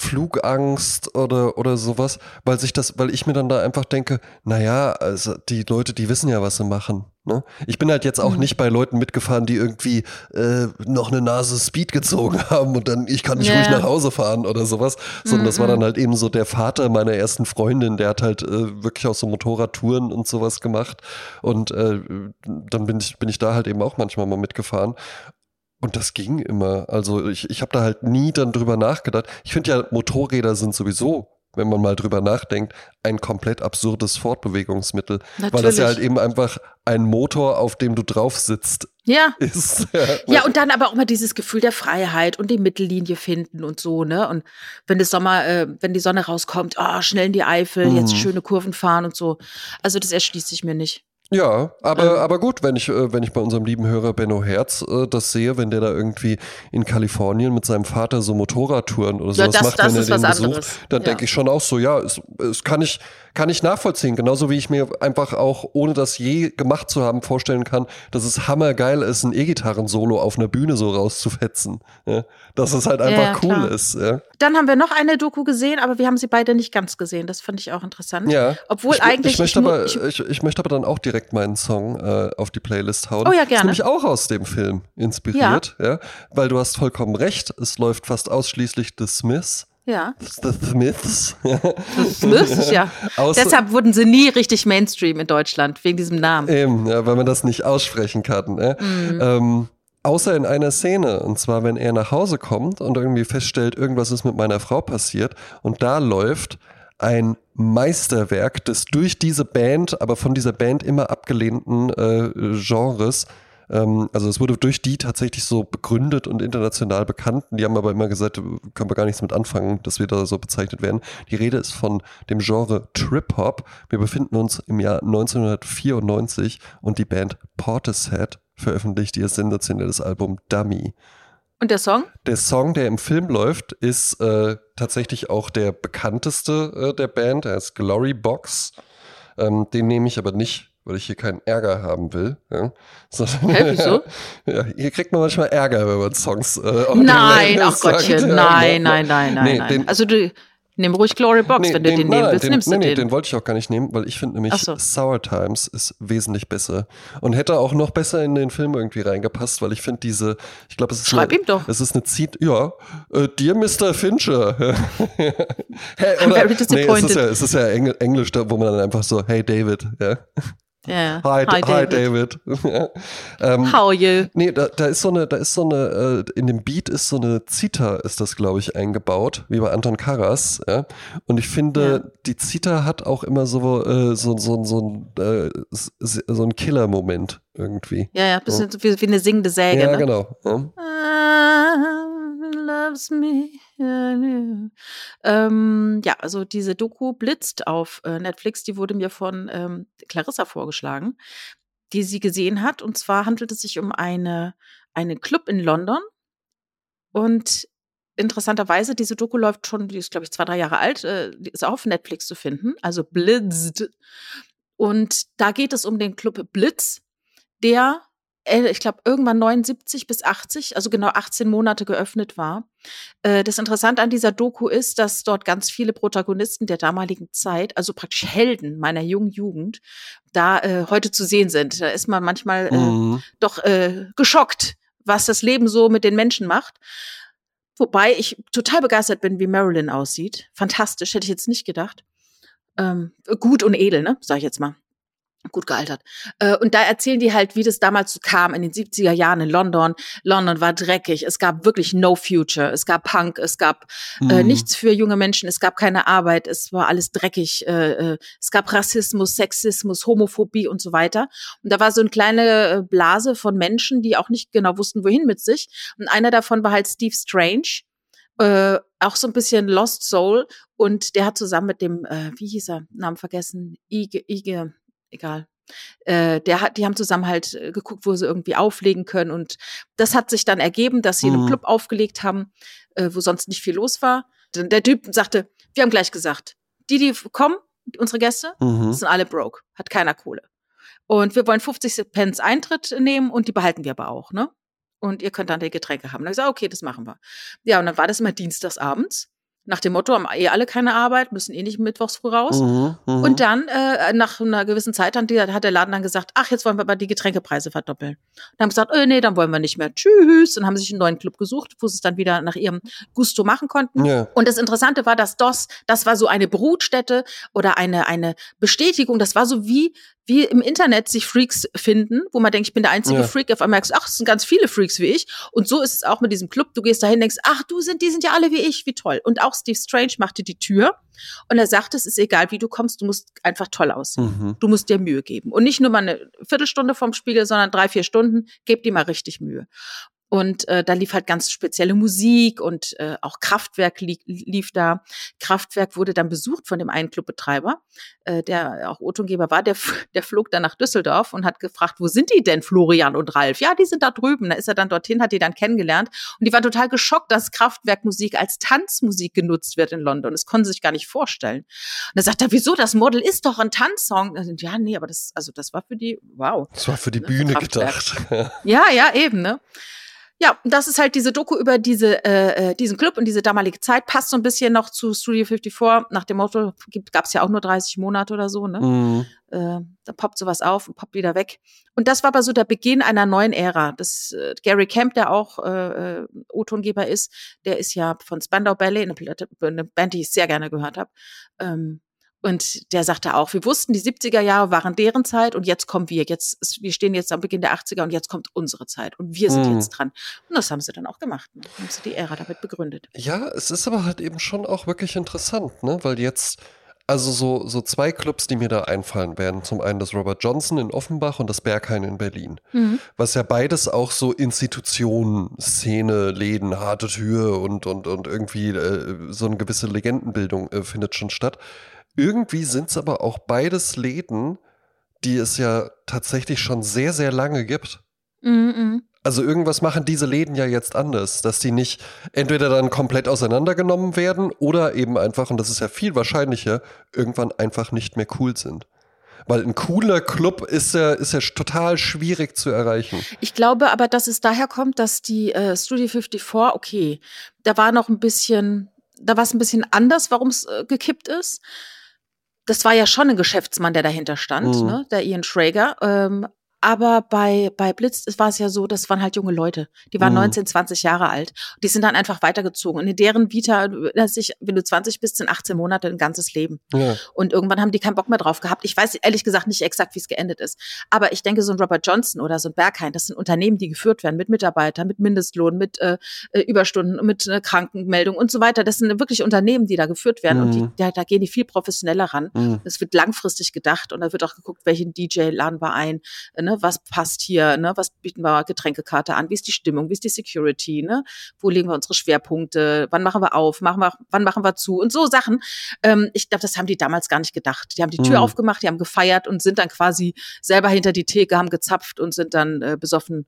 Speaker 1: Flugangst oder oder sowas, weil sich das, weil ich mir dann da einfach denke, naja, also die Leute, die wissen ja, was sie machen. Ne? Ich bin halt jetzt auch
Speaker 2: Mhm.
Speaker 1: nicht bei Leuten mitgefahren, die irgendwie äh, noch eine Nase Speed gezogen haben und dann ich kann nicht
Speaker 2: Ja.
Speaker 1: ruhig nach Hause fahren oder sowas, sondern das war
Speaker 2: Mhm.
Speaker 1: dann halt eben so der Vater meiner ersten Freundin, der hat halt äh, wirklich auch so Motorradtouren und sowas gemacht und äh, dann bin ich bin ich da halt eben auch manchmal mal mitgefahren und das ging immer. Also ich, ich habe da halt nie dann drüber nachgedacht. Ich finde ja, Motorräder sind sowieso, wenn man mal drüber nachdenkt, ein komplett absurdes Fortbewegungsmittel. Weil das ja halt
Speaker 2: Natürlich.
Speaker 1: eben einfach ein Motor, auf dem du drauf sitzt,
Speaker 2: Ja.
Speaker 1: ist.
Speaker 2: Ja, und dann aber auch mal dieses Gefühl der Freiheit und die Mittellinie finden und so, ne? Und wenn das Sommer, äh, wenn die Sonne rauskommt, ah, schnell in die Eifel, jetzt
Speaker 1: Mhm.
Speaker 2: schöne Kurven fahren und so. Also das erschließt sich mir nicht.
Speaker 1: Ja, aber,
Speaker 2: Ähm.
Speaker 1: aber gut, wenn ich, äh, wenn ich bei unserem lieben Hörer Benno Herz äh, das sehe, wenn der da irgendwie in Kalifornien mit seinem Vater so Motorradtouren oder
Speaker 2: Ja,
Speaker 1: sowas
Speaker 2: das-
Speaker 1: macht,
Speaker 2: das
Speaker 1: wenn er den besucht,
Speaker 2: anderes.
Speaker 1: dann
Speaker 2: Ja.
Speaker 1: denke ich schon auch so, ja, es, es kann ich, kann ich nachvollziehen. Genauso wie ich mir einfach auch, ohne das je gemacht zu haben, vorstellen kann, dass es hammergeil ist, ein E-Gitarren-Solo auf einer Bühne so rauszufetzen. Ja? Dass es halt einfach
Speaker 2: ja,
Speaker 1: cool
Speaker 2: klar.
Speaker 1: ist. Ja?
Speaker 2: Dann haben wir noch eine Doku gesehen, aber wir haben sie beide nicht ganz gesehen. Das fand ich auch interessant.
Speaker 1: ja.
Speaker 2: Obwohl
Speaker 1: ich,
Speaker 2: eigentlich
Speaker 1: Ich möchte,
Speaker 2: ich
Speaker 1: aber,
Speaker 2: ich-
Speaker 1: ich, ich möchte aber dann auch direkt meinen Song äh, auf die Playlist hauen.
Speaker 2: Oh ja,
Speaker 1: Ist
Speaker 2: gerne.
Speaker 1: nämlich auch aus dem Film inspiriert, ja. Weil du hast vollkommen recht, es läuft fast ausschließlich The Smiths.
Speaker 2: Ja.
Speaker 1: The Smiths.
Speaker 2: Smiths, ja.
Speaker 1: Außer-
Speaker 2: Deshalb wurden sie nie richtig Mainstream in Deutschland, wegen diesem Namen.
Speaker 1: Eben, ja, weil man das nicht aussprechen kann. Ne?
Speaker 2: Mhm.
Speaker 1: Ähm, außer in einer Szene, und zwar wenn er nach Hause kommt und irgendwie feststellt, irgendwas ist mit meiner Frau passiert und da läuft ein Meisterwerk des durch diese Band, aber von dieser Band immer abgelehnten äh, Genres Ähm, also es wurde durch die tatsächlich so begründet und international bekannt. Die haben aber immer gesagt, können wir gar nichts mit anfangen, dass wir da so bezeichnet werden. Die Rede ist von dem Genre Trip-Hop. Wir befinden uns im Jahr 1994 und die Band Portishead veröffentlicht ihr sensationelles Album Dummy.
Speaker 2: Und der Song?
Speaker 1: Der Song, der im Film läuft, ist äh, tatsächlich auch der bekannteste äh, der Band. Er ist Glory Box. Ähm, den nehme ich aber nicht, weil ich hier keinen Ärger haben will. Ja?
Speaker 2: Sondern, Hä, wieso?
Speaker 1: ja, hier kriegt man manchmal Ärger, wenn man Songs. Äh,
Speaker 2: nein, ach Gottchen, nein, nein, nein, nein, nee, nein. also du, Nimm ruhig Glory Box, nee, wenn du den, nehmen willst,
Speaker 1: den,
Speaker 2: nimmst
Speaker 1: nee,
Speaker 2: du
Speaker 1: nee,
Speaker 2: den.
Speaker 1: den wollte ich auch gar nicht nehmen, weil ich finde nämlich so. Sour Times ist wesentlich besser und hätte auch noch besser in den Film irgendwie reingepasst, weil ich finde diese, ich glaube, es ist
Speaker 2: Schreib
Speaker 1: eine,
Speaker 2: ihm doch.
Speaker 1: Es ist eine Ziet, ja, äh, Dear Mr. Fincher. hey,
Speaker 2: I'm very disappointed.
Speaker 1: Nee, es ist ja, es ist ja Englisch, wo man dann einfach so, hey David, ja.
Speaker 2: Yeah.
Speaker 1: Hi, hi, hi David.
Speaker 2: ähm, How are you?
Speaker 1: Nee, da, da ist so eine, da ist so eine, äh, in dem Beat ist so eine Zita, ist das, glaube ich, eingebaut, wie bei Anton Karas. Ja? Und ich finde, ja. die Zita hat auch immer so, äh, so, so, so, äh, so einen Killer-Moment irgendwie.
Speaker 2: Ja, ja, bisschen so. wie, wie eine singende Säge.
Speaker 1: Ja,
Speaker 2: ne?
Speaker 1: genau. Ja.
Speaker 2: Ah, loves me. Ähm, ja, also diese Doku blitzt auf äh, Netflix, die wurde mir von ähm, Clarissa vorgeschlagen, die sie gesehen hat. Und zwar handelt es sich um eine, einen Club in London. Und interessanterweise, diese Doku läuft schon, die ist, glaube ich, zwei, drei Jahre alt, äh, die ist auch auf Netflix zu finden, also Blitzed. Und da geht es um den Club Blitz, der ich glaube, irgendwann 79 bis 80, also genau 18 Monate geöffnet war. Äh, das Interessante an dieser Doku ist, dass dort ganz viele Protagonisten der damaligen Zeit, also praktisch Helden meiner jungen Jugend, da äh, heute zu sehen sind. Da ist man manchmal äh, mhm. doch äh, geschockt, was das Leben so mit den Menschen macht. Wobei ich total begeistert bin, wie Marilyn aussieht. Fantastisch, hätte ich jetzt nicht gedacht. Ähm, gut und edel, ne? Sag ich jetzt mal gut gealtert. Äh, und da erzählen die halt, wie das damals so kam in den 70er Jahren in London. London war dreckig. Es gab wirklich no future. Es gab Punk. Es gab äh, mhm. äh, nichts für junge Menschen. Es gab keine Arbeit. Es war alles dreckig. Äh, äh, es gab Rassismus, Sexismus, Homophobie und so weiter. Und da war so eine kleine Blase von Menschen, die auch nicht genau wussten, wohin mit sich. Und einer davon war halt Steve Strange. Äh, auch so ein bisschen Lost Soul und der hat zusammen mit dem, äh, wie hieß er, Namen vergessen, Ige, Ige, egal. Äh, der hat, die haben zusammen halt äh, geguckt, wo sie irgendwie auflegen können. Und das hat sich dann ergeben, dass sie mhm. in einem. Club aufgelegt haben, äh, wo sonst nicht viel los war. Der Typ sagte, wir haben gleich gesagt, die, die kommen, unsere Gäste, mhm. sind alle broke, hat keiner Kohle. Und wir wollen 50 Pence Eintritt nehmen und die behalten wir aber auch, ne? Und ihr könnt dann die Getränke haben. Dann habe ich gesagt, okay, das machen wir. Ja, und dann war das immer dienstags abends nach dem Motto, haben eh alle keine Arbeit, müssen eh nicht mittwochs früh raus. Mhm, mh. Und dann, äh, nach einer gewissen Zeit, hat, die, hat der Laden dann gesagt, ach, jetzt wollen wir aber die Getränkepreise verdoppeln. Und haben gesagt, oh, nee, dann wollen wir nicht mehr. Tschüss. Und haben sich einen neuen Club gesucht, wo sie es dann wieder nach ihrem Gusto machen konnten. Ja. Und das Interessante war, dass DOS, das war so eine Brutstätte oder eine, eine Bestätigung, das war so wie, wie im Internet sich Freaks finden, wo man denkt, ich bin der einzige ja. Freak, auf einmal merkst, ach, es sind ganz viele Freaks wie ich. Und so ist es auch mit diesem Club. Du gehst dahin, denkst, ach, du sind, die sind ja alle wie ich, wie toll. Und auch Steve Strange machte die Tür und er sagte, es ist egal, wie du kommst, du musst einfach toll aussehen. Mhm. Du musst dir Mühe geben. Und nicht nur mal eine Viertelstunde vom Spiegel, sondern drei, vier Stunden, gib dir mal richtig Mühe. Und äh, da lief halt ganz spezielle Musik und äh, auch Kraftwerk li lief da. Kraftwerk wurde dann besucht von dem einen Clubbetreiber, äh, der auch O-Tongeber war. Der, der flog dann nach Düsseldorf und hat gefragt, wo sind die denn, Florian und Ralf? Ja, die sind da drüben. Da ist er dann dorthin, hat die dann kennengelernt. Und die waren total geschockt, dass Kraftwerkmusik als Tanzmusik genutzt wird in London. Das konnten sie sich gar nicht vorstellen. Und da sagt er, wieso, das Model ist doch ein Tanzsong. Ja, nee, aber das, also das war für die, wow.
Speaker 1: Das war für die ne, Bühne gedacht.
Speaker 2: ja, ja, eben, ne? Ja, das ist halt diese Doku über diese, äh, äh, diesen Club und diese damalige Zeit. Passt so ein bisschen noch zu Studio 54. Nach dem Motto, gab es ja auch nur 30 Monate oder so, ne? Mhm. Äh, da poppt sowas auf und poppt wieder weg. Und das war aber so der Beginn einer neuen Ära. Das, äh, Gary Camp, der auch äh, äh O-Tongeber ist, der ist ja von Spandau Ballet, eine, eine Band, die ich sehr gerne gehört habe. Ähm, und der sagte auch, wir wussten, die 70er Jahre waren deren Zeit und jetzt kommen wir. Jetzt, wir stehen jetzt am Beginn der 80er und jetzt kommt unsere Zeit und wir sind hm. jetzt dran. Und das haben sie dann auch gemacht. Ne? Haben sie die Ära damit begründet.
Speaker 1: Ja, es ist aber halt eben schon auch wirklich interessant, ne? Weil jetzt Also so, so zwei Clubs, die mir da einfallen werden. Zum einen das Robert Johnson in Offenbach und das Berghain in Berlin.
Speaker 2: Mhm.
Speaker 1: Was ja beides auch so Institutionen, Szene, Läden, harte Tür und, und, und irgendwie äh, so eine gewisse Legendenbildung äh, findet schon statt. Irgendwie sind es aber auch beides Läden, die es ja tatsächlich schon sehr, sehr lange gibt.
Speaker 2: Mhm, mhm.
Speaker 1: Also irgendwas machen diese Läden ja jetzt anders, dass die nicht entweder dann komplett auseinandergenommen werden oder eben einfach, und das ist ja viel wahrscheinlicher, irgendwann einfach nicht mehr cool sind. Weil ein cooler Club ist ja, ist ja total schwierig zu erreichen.
Speaker 2: Ich glaube aber, dass es daher kommt, dass die äh, Studio 54, okay, da war noch ein bisschen, da war es ein bisschen anders, warum es äh, gekippt ist. Das war ja schon ein Geschäftsmann, der dahinter stand,
Speaker 1: Mhm.
Speaker 2: ne? der Ian Schrager. Ähm, aber bei, bei Blitz war es ja so, das waren halt junge Leute. Die waren
Speaker 1: Mhm.
Speaker 2: 19, 20 Jahre alt. Die sind dann einfach weitergezogen. Und in deren Vita, du erinnerst dich, wenn du 20 bist, sind 18 Monate ein ganzes Leben.
Speaker 1: Ja.
Speaker 2: Und irgendwann haben die keinen Bock mehr drauf gehabt. Ich weiß ehrlich gesagt nicht exakt, wie es geendet ist. Aber ich denke, so ein Robert Johnson oder so ein Berghain, das sind Unternehmen, die geführt werden mit Mitarbeitern, mit Mindestlohn, mit äh, äh, Überstunden, mit äh, Krankenmeldung und so weiter. Das sind wirklich Unternehmen, die da geführt werden. Und die,
Speaker 1: Mhm.
Speaker 2: da, da gehen die viel professioneller ran.
Speaker 1: Mhm.
Speaker 2: Es wird langfristig gedacht und da wird auch geguckt, welchen DJ laden wir ein, äh, ne, was passt hier, ne, was bieten wir Getränkekarte an, wie ist die Stimmung, wie ist die Security, ne, wo legen wir unsere Schwerpunkte, wann machen wir auf, machen wir, wann machen wir zu und so Sachen. Ähm, ich glaube, das haben die damals gar nicht gedacht. Die haben die Tür
Speaker 1: Mhm.
Speaker 2: aufgemacht, die haben gefeiert und sind dann quasi selber hinter die Theke, haben gezapft und sind dann äh, besoffen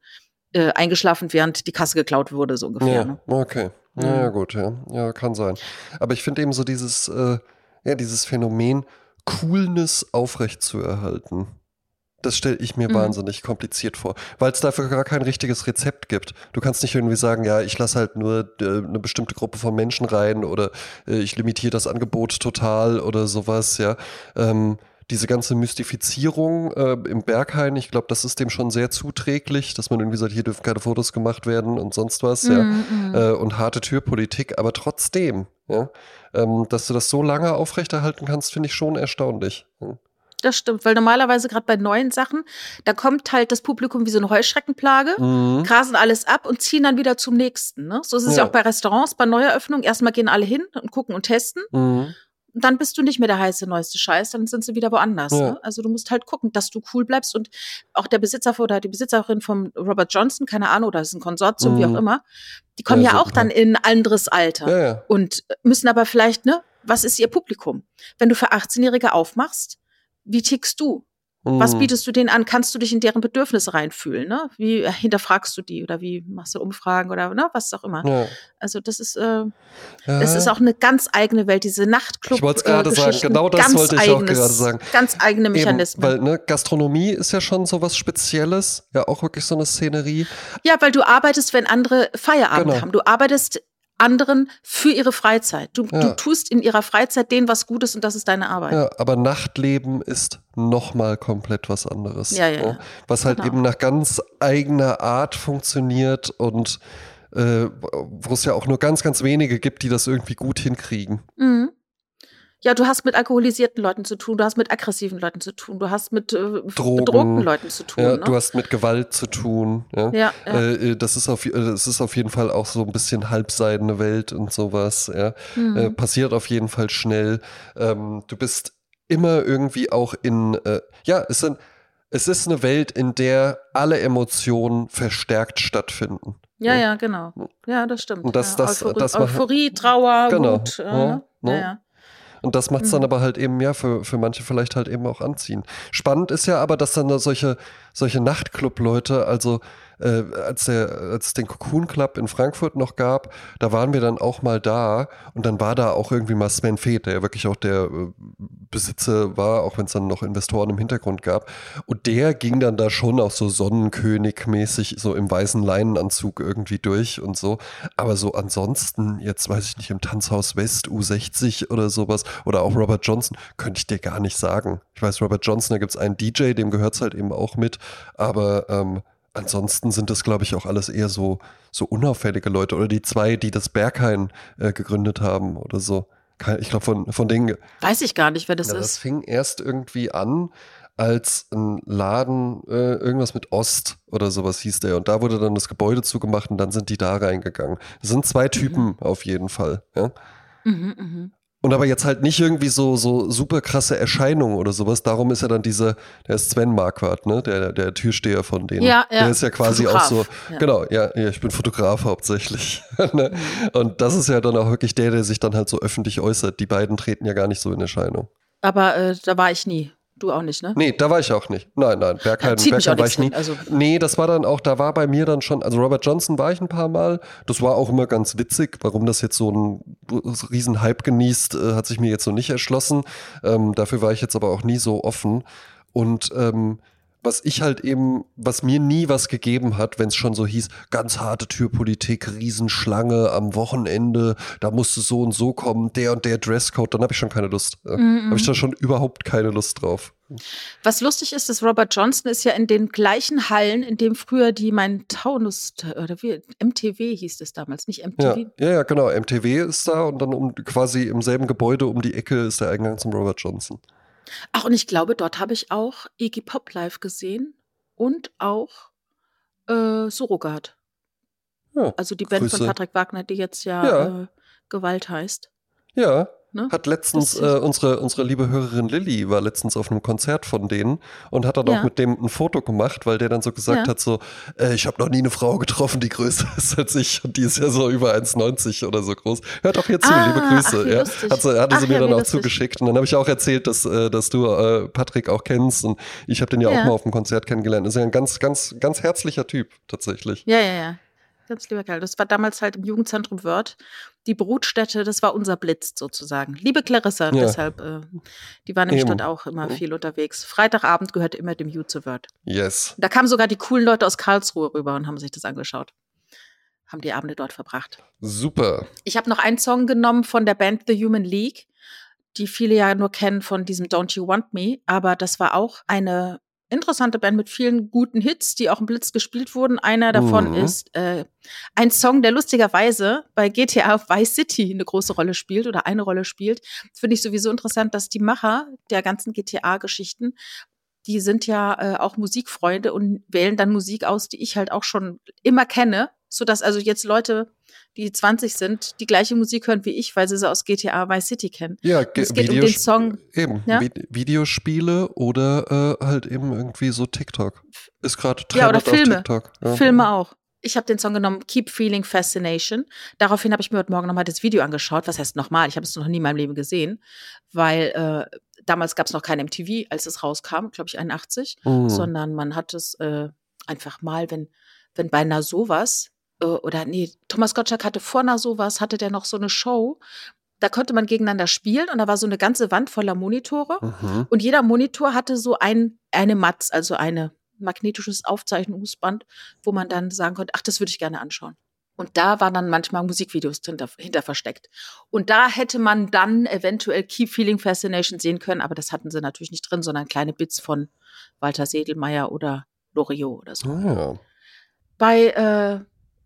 Speaker 2: äh, eingeschlafen, während die Kasse geklaut wurde, so ungefähr.
Speaker 1: Ja,
Speaker 2: Ne?
Speaker 1: okay.
Speaker 2: Mhm.
Speaker 1: Ja, ja, gut, ja. Ja, kann sein. Aber ich finde eben so dieses, äh, ja, dieses Phänomen, Coolness aufrechtzuerhalten. Das stelle ich mir
Speaker 2: Mhm.
Speaker 1: wahnsinnig kompliziert vor, weil es dafür gar kein richtiges Rezept gibt. Du kannst nicht irgendwie sagen, ja, ich lasse halt nur äh, eine bestimmte Gruppe von Menschen rein oder äh, ich limitiere das Angebot total oder sowas, ja. Ähm, diese ganze Mystifizierung äh, im Berghain, ich glaube, das ist dem schon sehr zuträglich, dass man irgendwie sagt, hier dürfen keine Fotos gemacht werden und sonst was, ja
Speaker 2: Mhm, mhm.
Speaker 1: äh, und harte Türpolitik, aber trotzdem, ja, ähm, dass du das so lange aufrechterhalten kannst, finde ich schon erstaunlich. Ja.
Speaker 2: Das stimmt, weil normalerweise gerade bei neuen Sachen, da kommt halt das Publikum wie so eine Heuschreckenplage,
Speaker 1: Mhm.
Speaker 2: grasen alles ab und ziehen dann wieder zum nächsten. Ne? So ist es ja.
Speaker 1: Ja.
Speaker 2: auch bei Restaurants, bei Neueröffnungen. Erstmal gehen alle hin und gucken und testen.
Speaker 1: Mhm.
Speaker 2: Und dann bist du nicht mehr der heiße, neueste Scheiß, dann sind sie wieder woanders.
Speaker 1: Ja.
Speaker 2: Ne? Also du musst halt gucken, dass du cool bleibst. Und auch der Besitzer oder die Besitzerin von Robert Johnson, keine Ahnung, oder ist ein Konsortium, wie
Speaker 1: Mhm.
Speaker 2: auch immer, die kommen
Speaker 1: Ja,
Speaker 2: ja, auch dann in ein anderes Alter und müssen aber vielleicht, ne, was ist ihr Publikum? Wenn du für 18-Jährige aufmachst, wie tickst du? Was
Speaker 1: Mhm.
Speaker 2: bietest du denen an? Kannst du dich in deren Bedürfnisse reinfühlen? Ne? Wie äh, hinterfragst du die oder wie machst du Umfragen oder ne, was auch immer?
Speaker 1: Ja.
Speaker 2: Also das ist, äh, das ist auch eine ganz eigene Welt, diese Nachtclub.
Speaker 1: Ich wollte es gerade
Speaker 2: äh,
Speaker 1: sagen, genau das wollte ich auch
Speaker 2: eigenes-
Speaker 1: gerade sagen.
Speaker 2: Ganz eigene
Speaker 1: Eben,
Speaker 2: Mechanismen.
Speaker 1: weil ne, Gastronomie ist ja schon so was Spezielles, ja auch wirklich so eine Szenerie.
Speaker 2: ja, weil du arbeitest, wenn andere Feierabend
Speaker 1: Genau.
Speaker 2: haben. Du arbeitest anderen für ihre Freizeit. Du,
Speaker 1: Ja.
Speaker 2: du tust in ihrer Freizeit denen was Gutes und das ist deine Arbeit.
Speaker 1: Ja, aber Nachtleben ist nochmal komplett was anderes.
Speaker 2: Ja, ja, ja.
Speaker 1: Was halt
Speaker 2: Genau.
Speaker 1: eben nach ganz eigener Art funktioniert und äh, wo es ja auch nur ganz, ganz wenige gibt, die das irgendwie gut hinkriegen.
Speaker 2: Mhm. Ja, du hast mit alkoholisierten Leuten zu tun, du hast mit aggressiven Leuten zu tun, du hast mit äh,
Speaker 1: Drogen.
Speaker 2: bedrohten Leuten zu tun.
Speaker 1: Ja,
Speaker 2: ne?
Speaker 1: Du hast mit Gewalt zu tun. Ja.
Speaker 2: ja, ja.
Speaker 1: Äh, äh, das, ist auf, äh, das ist auf jeden Fall auch so ein bisschen halbseidene Welt und sowas. Ja.
Speaker 2: Mhm.
Speaker 1: Äh, passiert auf jeden Fall schnell. Ähm, du bist immer irgendwie auch in, äh, ja, es, sind, es ist eine Welt, in der alle Emotionen verstärkt stattfinden.
Speaker 2: ja, ja, genau. Ja, das stimmt.
Speaker 1: Und das-
Speaker 2: ja.
Speaker 1: das-
Speaker 2: Euphorie,
Speaker 1: das
Speaker 2: Euphorie, Trauer,
Speaker 1: Genau.
Speaker 2: Wut. Äh,
Speaker 1: Ja,
Speaker 2: ja,
Speaker 1: ja. Und das macht es dann
Speaker 2: Mhm.
Speaker 1: aber halt eben, ja, für, für manche vielleicht halt eben auch anziehen. Spannend ist ja aber, dass dann da solche, solche Nachtclub-Leute, also äh, als, der, als es den Cocoon Club in Frankfurt noch gab, da waren wir dann auch mal da und dann war da auch irgendwie mal Sven Feth, der ja wirklich auch der äh, Besitzer war, auch wenn es dann noch Investoren im Hintergrund gab. Und der ging dann da schon auch so Sonnenkönig-mäßig so im weißen Leinenanzug irgendwie durch und so. Aber so ansonsten, jetzt weiß ich nicht, im Tanzhaus West U60 oder sowas oder auch Robert Johnson, könnte ich dir gar nicht sagen. Ich weiß, Robert Johnson, da gibt es einen DJ, dem gehört es halt eben auch mit, aber ähm, ansonsten sind das, glaube ich, auch alles eher so, so unauffällige Leute oder die zwei, die das Berghain äh, gegründet haben oder so. Ich glaube, von, von denen
Speaker 2: Weiß ich gar nicht, wer das
Speaker 1: ja, das
Speaker 2: ist.
Speaker 1: fing erst irgendwie an als ein Laden, äh, irgendwas mit Ost oder sowas hieß der. Und da wurde dann das Gebäude zugemacht und dann sind die da reingegangen. Das sind zwei Typen auf jeden Fall. Ja?
Speaker 2: Mhm, mhm.
Speaker 1: Und aber jetzt halt nicht irgendwie so, so super krasse Erscheinungen oder sowas. Darum ist ja dann dieser, der ist Sven Marquardt, ne? Der, der Türsteher von denen.
Speaker 2: Ja, ja.
Speaker 1: Der ist ja quasi
Speaker 2: Fotograf,
Speaker 1: auch so,
Speaker 2: ja.
Speaker 1: genau, ja, ja, ich bin Fotograf hauptsächlich. ne? Und das ist ja dann auch wirklich der, der sich dann halt so öffentlich äußert. Die beiden treten ja gar nicht so in Erscheinung.
Speaker 2: Aber äh, da war ich nie. Du auch nicht, ne?
Speaker 1: Nee, da war ich auch nicht. Nein, nein, Bergheim,
Speaker 2: mich
Speaker 1: Bergheim war ich nie.
Speaker 2: also-
Speaker 1: Nee, das war dann auch, da war bei mir dann schon, also Robert Johnson war ich ein paar Mal. Das war auch immer ganz witzig. Warum das jetzt so ein riesen Hype genießt, äh, hat sich mir jetzt so nicht erschlossen. Ähm, dafür war ich jetzt aber auch nie so offen. Und ähm, was ich halt eben, was mir nie was gegeben hat, wenn es schon so hieß, ganz harte Türpolitik, Riesenschlange am Wochenende, da musste so und so kommen, der und der Dresscode, dann habe ich schon keine Lust. Äh,
Speaker 2: Mhm.
Speaker 1: Habe ich da schon überhaupt keine Lust drauf.
Speaker 2: Was lustig ist, dass Robert Johnson ist ja in den gleichen Hallen, in dem früher die mein Taunus oder wie MTW hieß es damals, nicht
Speaker 1: Ja,
Speaker 2: MTV.
Speaker 1: ja, ja, genau. MTW ist da und dann um quasi im selben Gebäude um die Ecke ist der Eingang zum Robert Johnson.
Speaker 2: Ach, und ich glaube, dort habe ich auch Iggy Pop live gesehen und auch äh, Surrogat.
Speaker 1: Ja,
Speaker 2: Also die Band von
Speaker 1: Grüße.
Speaker 2: Patrick Wagner, die jetzt ja,
Speaker 1: Ja.
Speaker 2: Äh, Gewalt heißt.
Speaker 1: ja.
Speaker 2: Ne?
Speaker 1: Hat letztens äh, unsere, unsere liebe Hörerin Lilly war letztens auf einem Konzert von denen und hat dann
Speaker 2: Ja.
Speaker 1: auch mit dem ein Foto gemacht, weil der dann so gesagt
Speaker 2: Ja.
Speaker 1: hat: so, äh, ich habe noch nie eine Frau getroffen, die größer ist als ich und die ist ja so über 1,90 oder so groß. Hört auch hier zu,
Speaker 2: Ah,
Speaker 1: liebe Grüße.
Speaker 2: ach,
Speaker 1: ja. Hat sie, hatte
Speaker 2: Ach
Speaker 1: sie mir dann auch
Speaker 2: lustig.
Speaker 1: zugeschickt und dann habe ich auch erzählt, dass, äh, dass du äh, Patrick auch kennst und ich habe den ja, auch mal auf dem Konzert kennengelernt. Ist ja ein ganz, ganz, ganz herzlicher Typ tatsächlich.
Speaker 2: Ja, ja, ja. Ganz lieber Kerl. Das war damals halt im Jugendzentrum Wörth. Die Brutstätte, das war unser Blitz sozusagen. Liebe Clarissa,
Speaker 1: Ja.
Speaker 2: deshalb, äh, die war nämlich
Speaker 1: Eben.
Speaker 2: dort auch immer viel unterwegs. Freitagabend gehörte immer dem Wörth.
Speaker 1: Yes.
Speaker 2: Da kamen sogar die coolen Leute aus Karlsruhe rüber und haben sich das angeschaut. Haben die Abende dort verbracht.
Speaker 1: Super.
Speaker 2: Ich habe noch einen Song genommen von der Band The Human League, die viele ja nur kennen von diesem Don't You Want Me, aber das war auch eine interessante Band mit vielen guten Hits, die auch im Blitz gespielt wurden. Einer davon
Speaker 1: Mhm.
Speaker 2: ist äh, ein Song, der lustigerweise bei GTA Vice City eine große Rolle spielt oder eine Rolle spielt. Finde ich sowieso interessant, dass die Macher der ganzen GTA-Geschichten die sind ja äh, auch Musikfreunde und wählen dann Musik aus, die ich halt auch schon immer kenne, so dass also jetzt Leute, die 20 sind, die gleiche Musik hören wie ich, weil sie sie aus GTA Vice City kennen.
Speaker 1: Ja,
Speaker 2: es geht um den Song.
Speaker 1: Eben,
Speaker 2: Ja?
Speaker 1: Vi Videospiele oder äh, halt eben irgendwie so TikTok. Ist gerade
Speaker 2: Ja, oder
Speaker 1: Trend auf
Speaker 2: Filme.
Speaker 1: TikTok. Ja.
Speaker 2: Filme auch. Ich habe den Song genommen, Keep Feeling Fascination. Daraufhin habe ich mir heute Morgen nochmal das Video angeschaut. Was heißt nochmal? Ich habe es noch nie in meinem Leben gesehen, weil äh, damals gab es noch kein MTV, als es rauskam, glaube ich 81,
Speaker 1: Mhm.
Speaker 2: sondern man hat es äh, einfach mal, wenn, wenn bei einer sowas, oder nee, Thomas Gottschalk hatte vor einer sowas, hatte der noch so eine Show, da konnte man gegeneinander spielen und da war so eine ganze Wand voller Monitore.
Speaker 1: Mhm.
Speaker 2: Und jeder Monitor hatte so ein, eine Matz, also ein magnetisches Aufzeichnungsband, wo man dann sagen konnte, ach, das würde ich gerne anschauen. Und da waren dann manchmal Musikvideos hinter, hinter versteckt. Und da hätte man dann eventuell Keep Feeling Fascination sehen können, aber das hatten sie natürlich nicht drin, sondern kleine Bits von Walter Sedelmeier oder Loriot oder so.
Speaker 1: Ja.
Speaker 2: Bei, äh,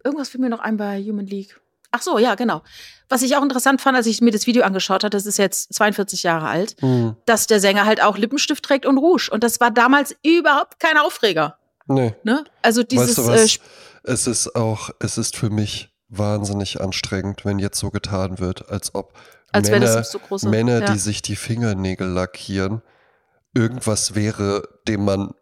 Speaker 2: irgendwas fiel mir noch ein bei Human League. Ach so, ja, genau. Was ich auch interessant fand, als ich mir das Video angeschaut habe, das ist jetzt 42 Jahre alt,
Speaker 1: Mhm.
Speaker 2: dass der Sänger halt auch Lippenstift trägt und Rouge. Und das war damals überhaupt kein Aufreger.
Speaker 1: Nee.
Speaker 2: Ne? Also dieses
Speaker 1: weißt du
Speaker 2: äh,
Speaker 1: es ist auch, es ist für mich wahnsinnig anstrengend, wenn jetzt so getan wird, als ob
Speaker 2: als
Speaker 1: Männer,
Speaker 2: so große.
Speaker 1: Männer
Speaker 2: ja.
Speaker 1: die sich die Fingernägel lackieren, irgendwas wäre, dem man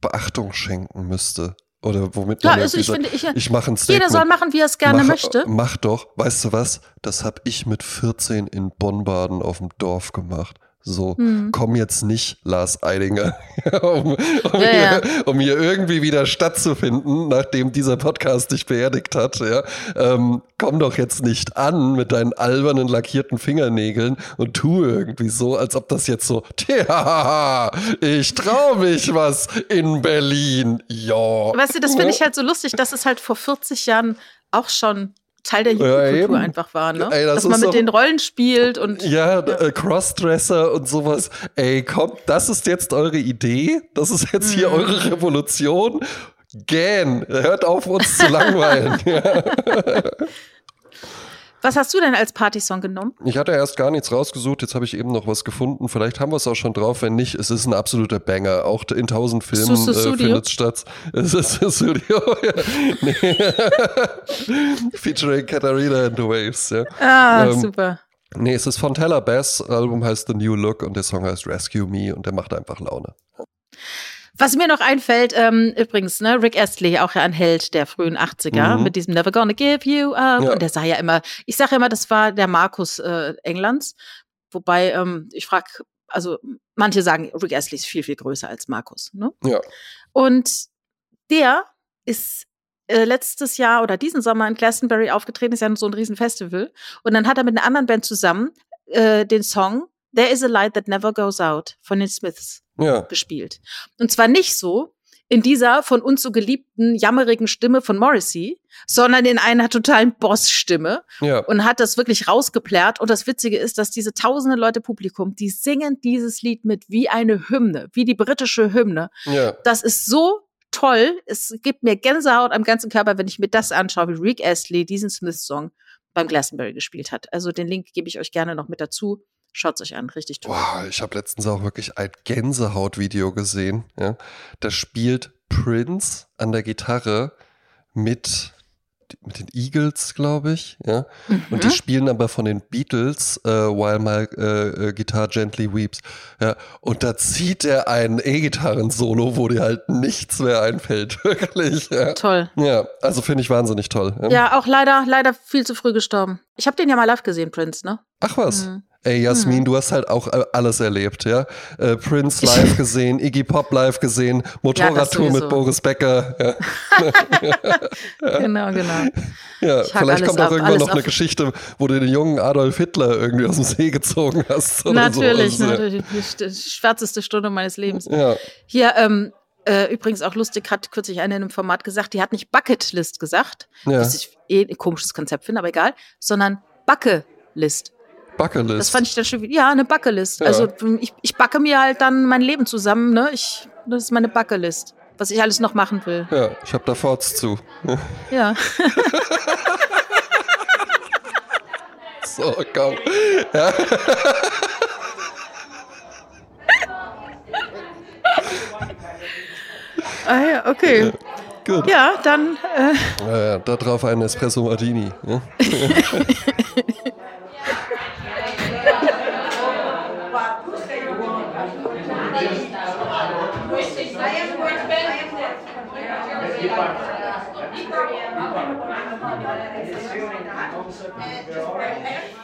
Speaker 1: Beachtung schenken müsste. Oder womit
Speaker 2: ja,
Speaker 1: man
Speaker 2: also ich finde, ich,
Speaker 1: sagt, ich mache ein Statement.
Speaker 2: jeder soll machen, wie er es gerne
Speaker 1: mach,
Speaker 2: möchte.
Speaker 1: Mach doch, weißt du was? Das habe ich mit 14 in Bonn-Baden auf dem Dorf gemacht. So,
Speaker 2: Hm.
Speaker 1: komm jetzt nicht, Lars Eidinger, um, um,
Speaker 2: Ja,
Speaker 1: hier,
Speaker 2: ja.
Speaker 1: um hier irgendwie wieder stattzufinden, nachdem dieser Podcast dich beerdigt hat. Ja? Ähm, komm doch jetzt nicht an mit deinen albernen lackierten Fingernägeln und tu irgendwie so, als ob das jetzt so, tja, ich trau mich was in Berlin. Ja.
Speaker 2: Weißt du, das finde ich halt so lustig, dass es halt vor 40 Jahren auch schon Teil der
Speaker 1: Ja,
Speaker 2: Jugendkultur
Speaker 1: eben.
Speaker 2: einfach war, ne?
Speaker 1: Ey, das
Speaker 2: dass man mit den Rollen spielt und
Speaker 1: Ja, Äh, Crossdresser und sowas. Ey, kommt, das ist jetzt eure Idee? Das ist jetzt hier
Speaker 2: Mhm.
Speaker 1: eure Revolution? Gähn, hört auf uns zu langweilen.
Speaker 2: Was hast du denn als Partysong genommen?
Speaker 1: Ich hatte erst gar nichts rausgesucht, jetzt habe ich eben noch was gefunden. Vielleicht haben wir es auch schon drauf, wenn nicht, es ist ein absoluter Banger. Auch in tausend Filmen äh, findet es statt. Es ist ein Studio. Featuring Katharina and the Waves, ja.
Speaker 2: Ah,
Speaker 1: Ähm,
Speaker 2: super.
Speaker 1: Nee, es ist von Teller Bass, Album heißt The New Look und der Song heißt Rescue Me und der macht einfach Laune.
Speaker 2: Was mir noch einfällt, ähm, übrigens, ne, Rick Astley, auch ja ein Held der frühen 80er, mhm. mit diesem Never Gonna Give You Up. Ja. Und der sah ja immer, ich sage immer, das war der Markus äh, Englands. Wobei, ähm, ich frage, also manche sagen, Rick Astley ist viel, viel größer als Markus. Ne?
Speaker 1: Ja.
Speaker 2: Und der ist äh, letztes Jahr oder diesen Sommer in Glastonbury aufgetreten, ist ja so ein Riesenfestival. Und dann hat er mit einer anderen Band zusammen äh, den Song There is a Light That Never Goes Out von den Smiths
Speaker 1: ja.
Speaker 2: gespielt. Und zwar nicht so in dieser von uns so geliebten, jammerigen Stimme von Morrissey, sondern in einer totalen Boss-Stimme
Speaker 1: ja.
Speaker 2: und hat das wirklich rausgeplärt. Und das Witzige ist, dass diese tausende Leute Publikum, die singen dieses Lied mit wie eine Hymne, wie die britische Hymne.
Speaker 1: Ja.
Speaker 2: Das ist so toll. Es gibt mir Gänsehaut am ganzen Körper, wenn ich mir das anschaue, wie Rick Astley diesen Smith-Song beim Glastonbury gespielt hat. Also den Link gebe ich euch gerne noch mit dazu. Schaut euch an, richtig toll.
Speaker 1: Boah, ich habe letztens auch wirklich ein Gänsehaut-Video gesehen. Ja? Da spielt Prince an der Gitarre mit mit den Eagles, glaube ich, ja. Mhm. Und die spielen aber von den Beatles, äh, While My äh, äh, Guitar Gently Weeps. Ja. Und da zieht er ein E-Gitarren-Solo, wo dir halt nichts mehr einfällt, wirklich. Ja.
Speaker 2: Toll.
Speaker 1: Ja, also finde ich wahnsinnig toll.
Speaker 2: Ja. ja, auch leider, leider viel zu früh gestorben. Ich habe den ja mal live gesehen, Prince, ne?
Speaker 1: Ach was. Mhm. Ey, Jasmin, hm. du hast halt auch äh, alles erlebt, ja? Äh, Prince live gesehen, Iggy Pop live gesehen, Motorradtour ja, mit Boris Becker. Ja.
Speaker 2: genau, genau.
Speaker 1: Ja, vielleicht kommt auch irgendwann noch eine Geschichte, wo du den jungen Adolf Hitler irgendwie aus dem See gezogen hast.
Speaker 2: natürlich,
Speaker 1: so.
Speaker 2: natürlich. Die schwärzeste Stunde meines Lebens.
Speaker 1: Ja.
Speaker 2: Hier, ähm, äh, übrigens auch lustig, hat kürzlich eine in einem Format gesagt, die hat nicht Bucketlist gesagt, ja. was ich eh ein komisches Konzept finde, aber egal, sondern Backe-List. Das fand ich dann schon wieder, ja, eine Buckelist. Ja. Also ich, ich backe mir halt dann mein Leben zusammen, ne? Ich, das ist meine Buckelist, was ich alles noch machen will.
Speaker 1: Ja, ich habe da Forts zu.
Speaker 2: Ja.
Speaker 1: so, komm. Ja.
Speaker 2: ah ja, okay. Ja.
Speaker 1: Gut.
Speaker 2: Ja, dann. Äh.
Speaker 1: Ja, da drauf ein Espresso Martini. Ja?
Speaker 3: Just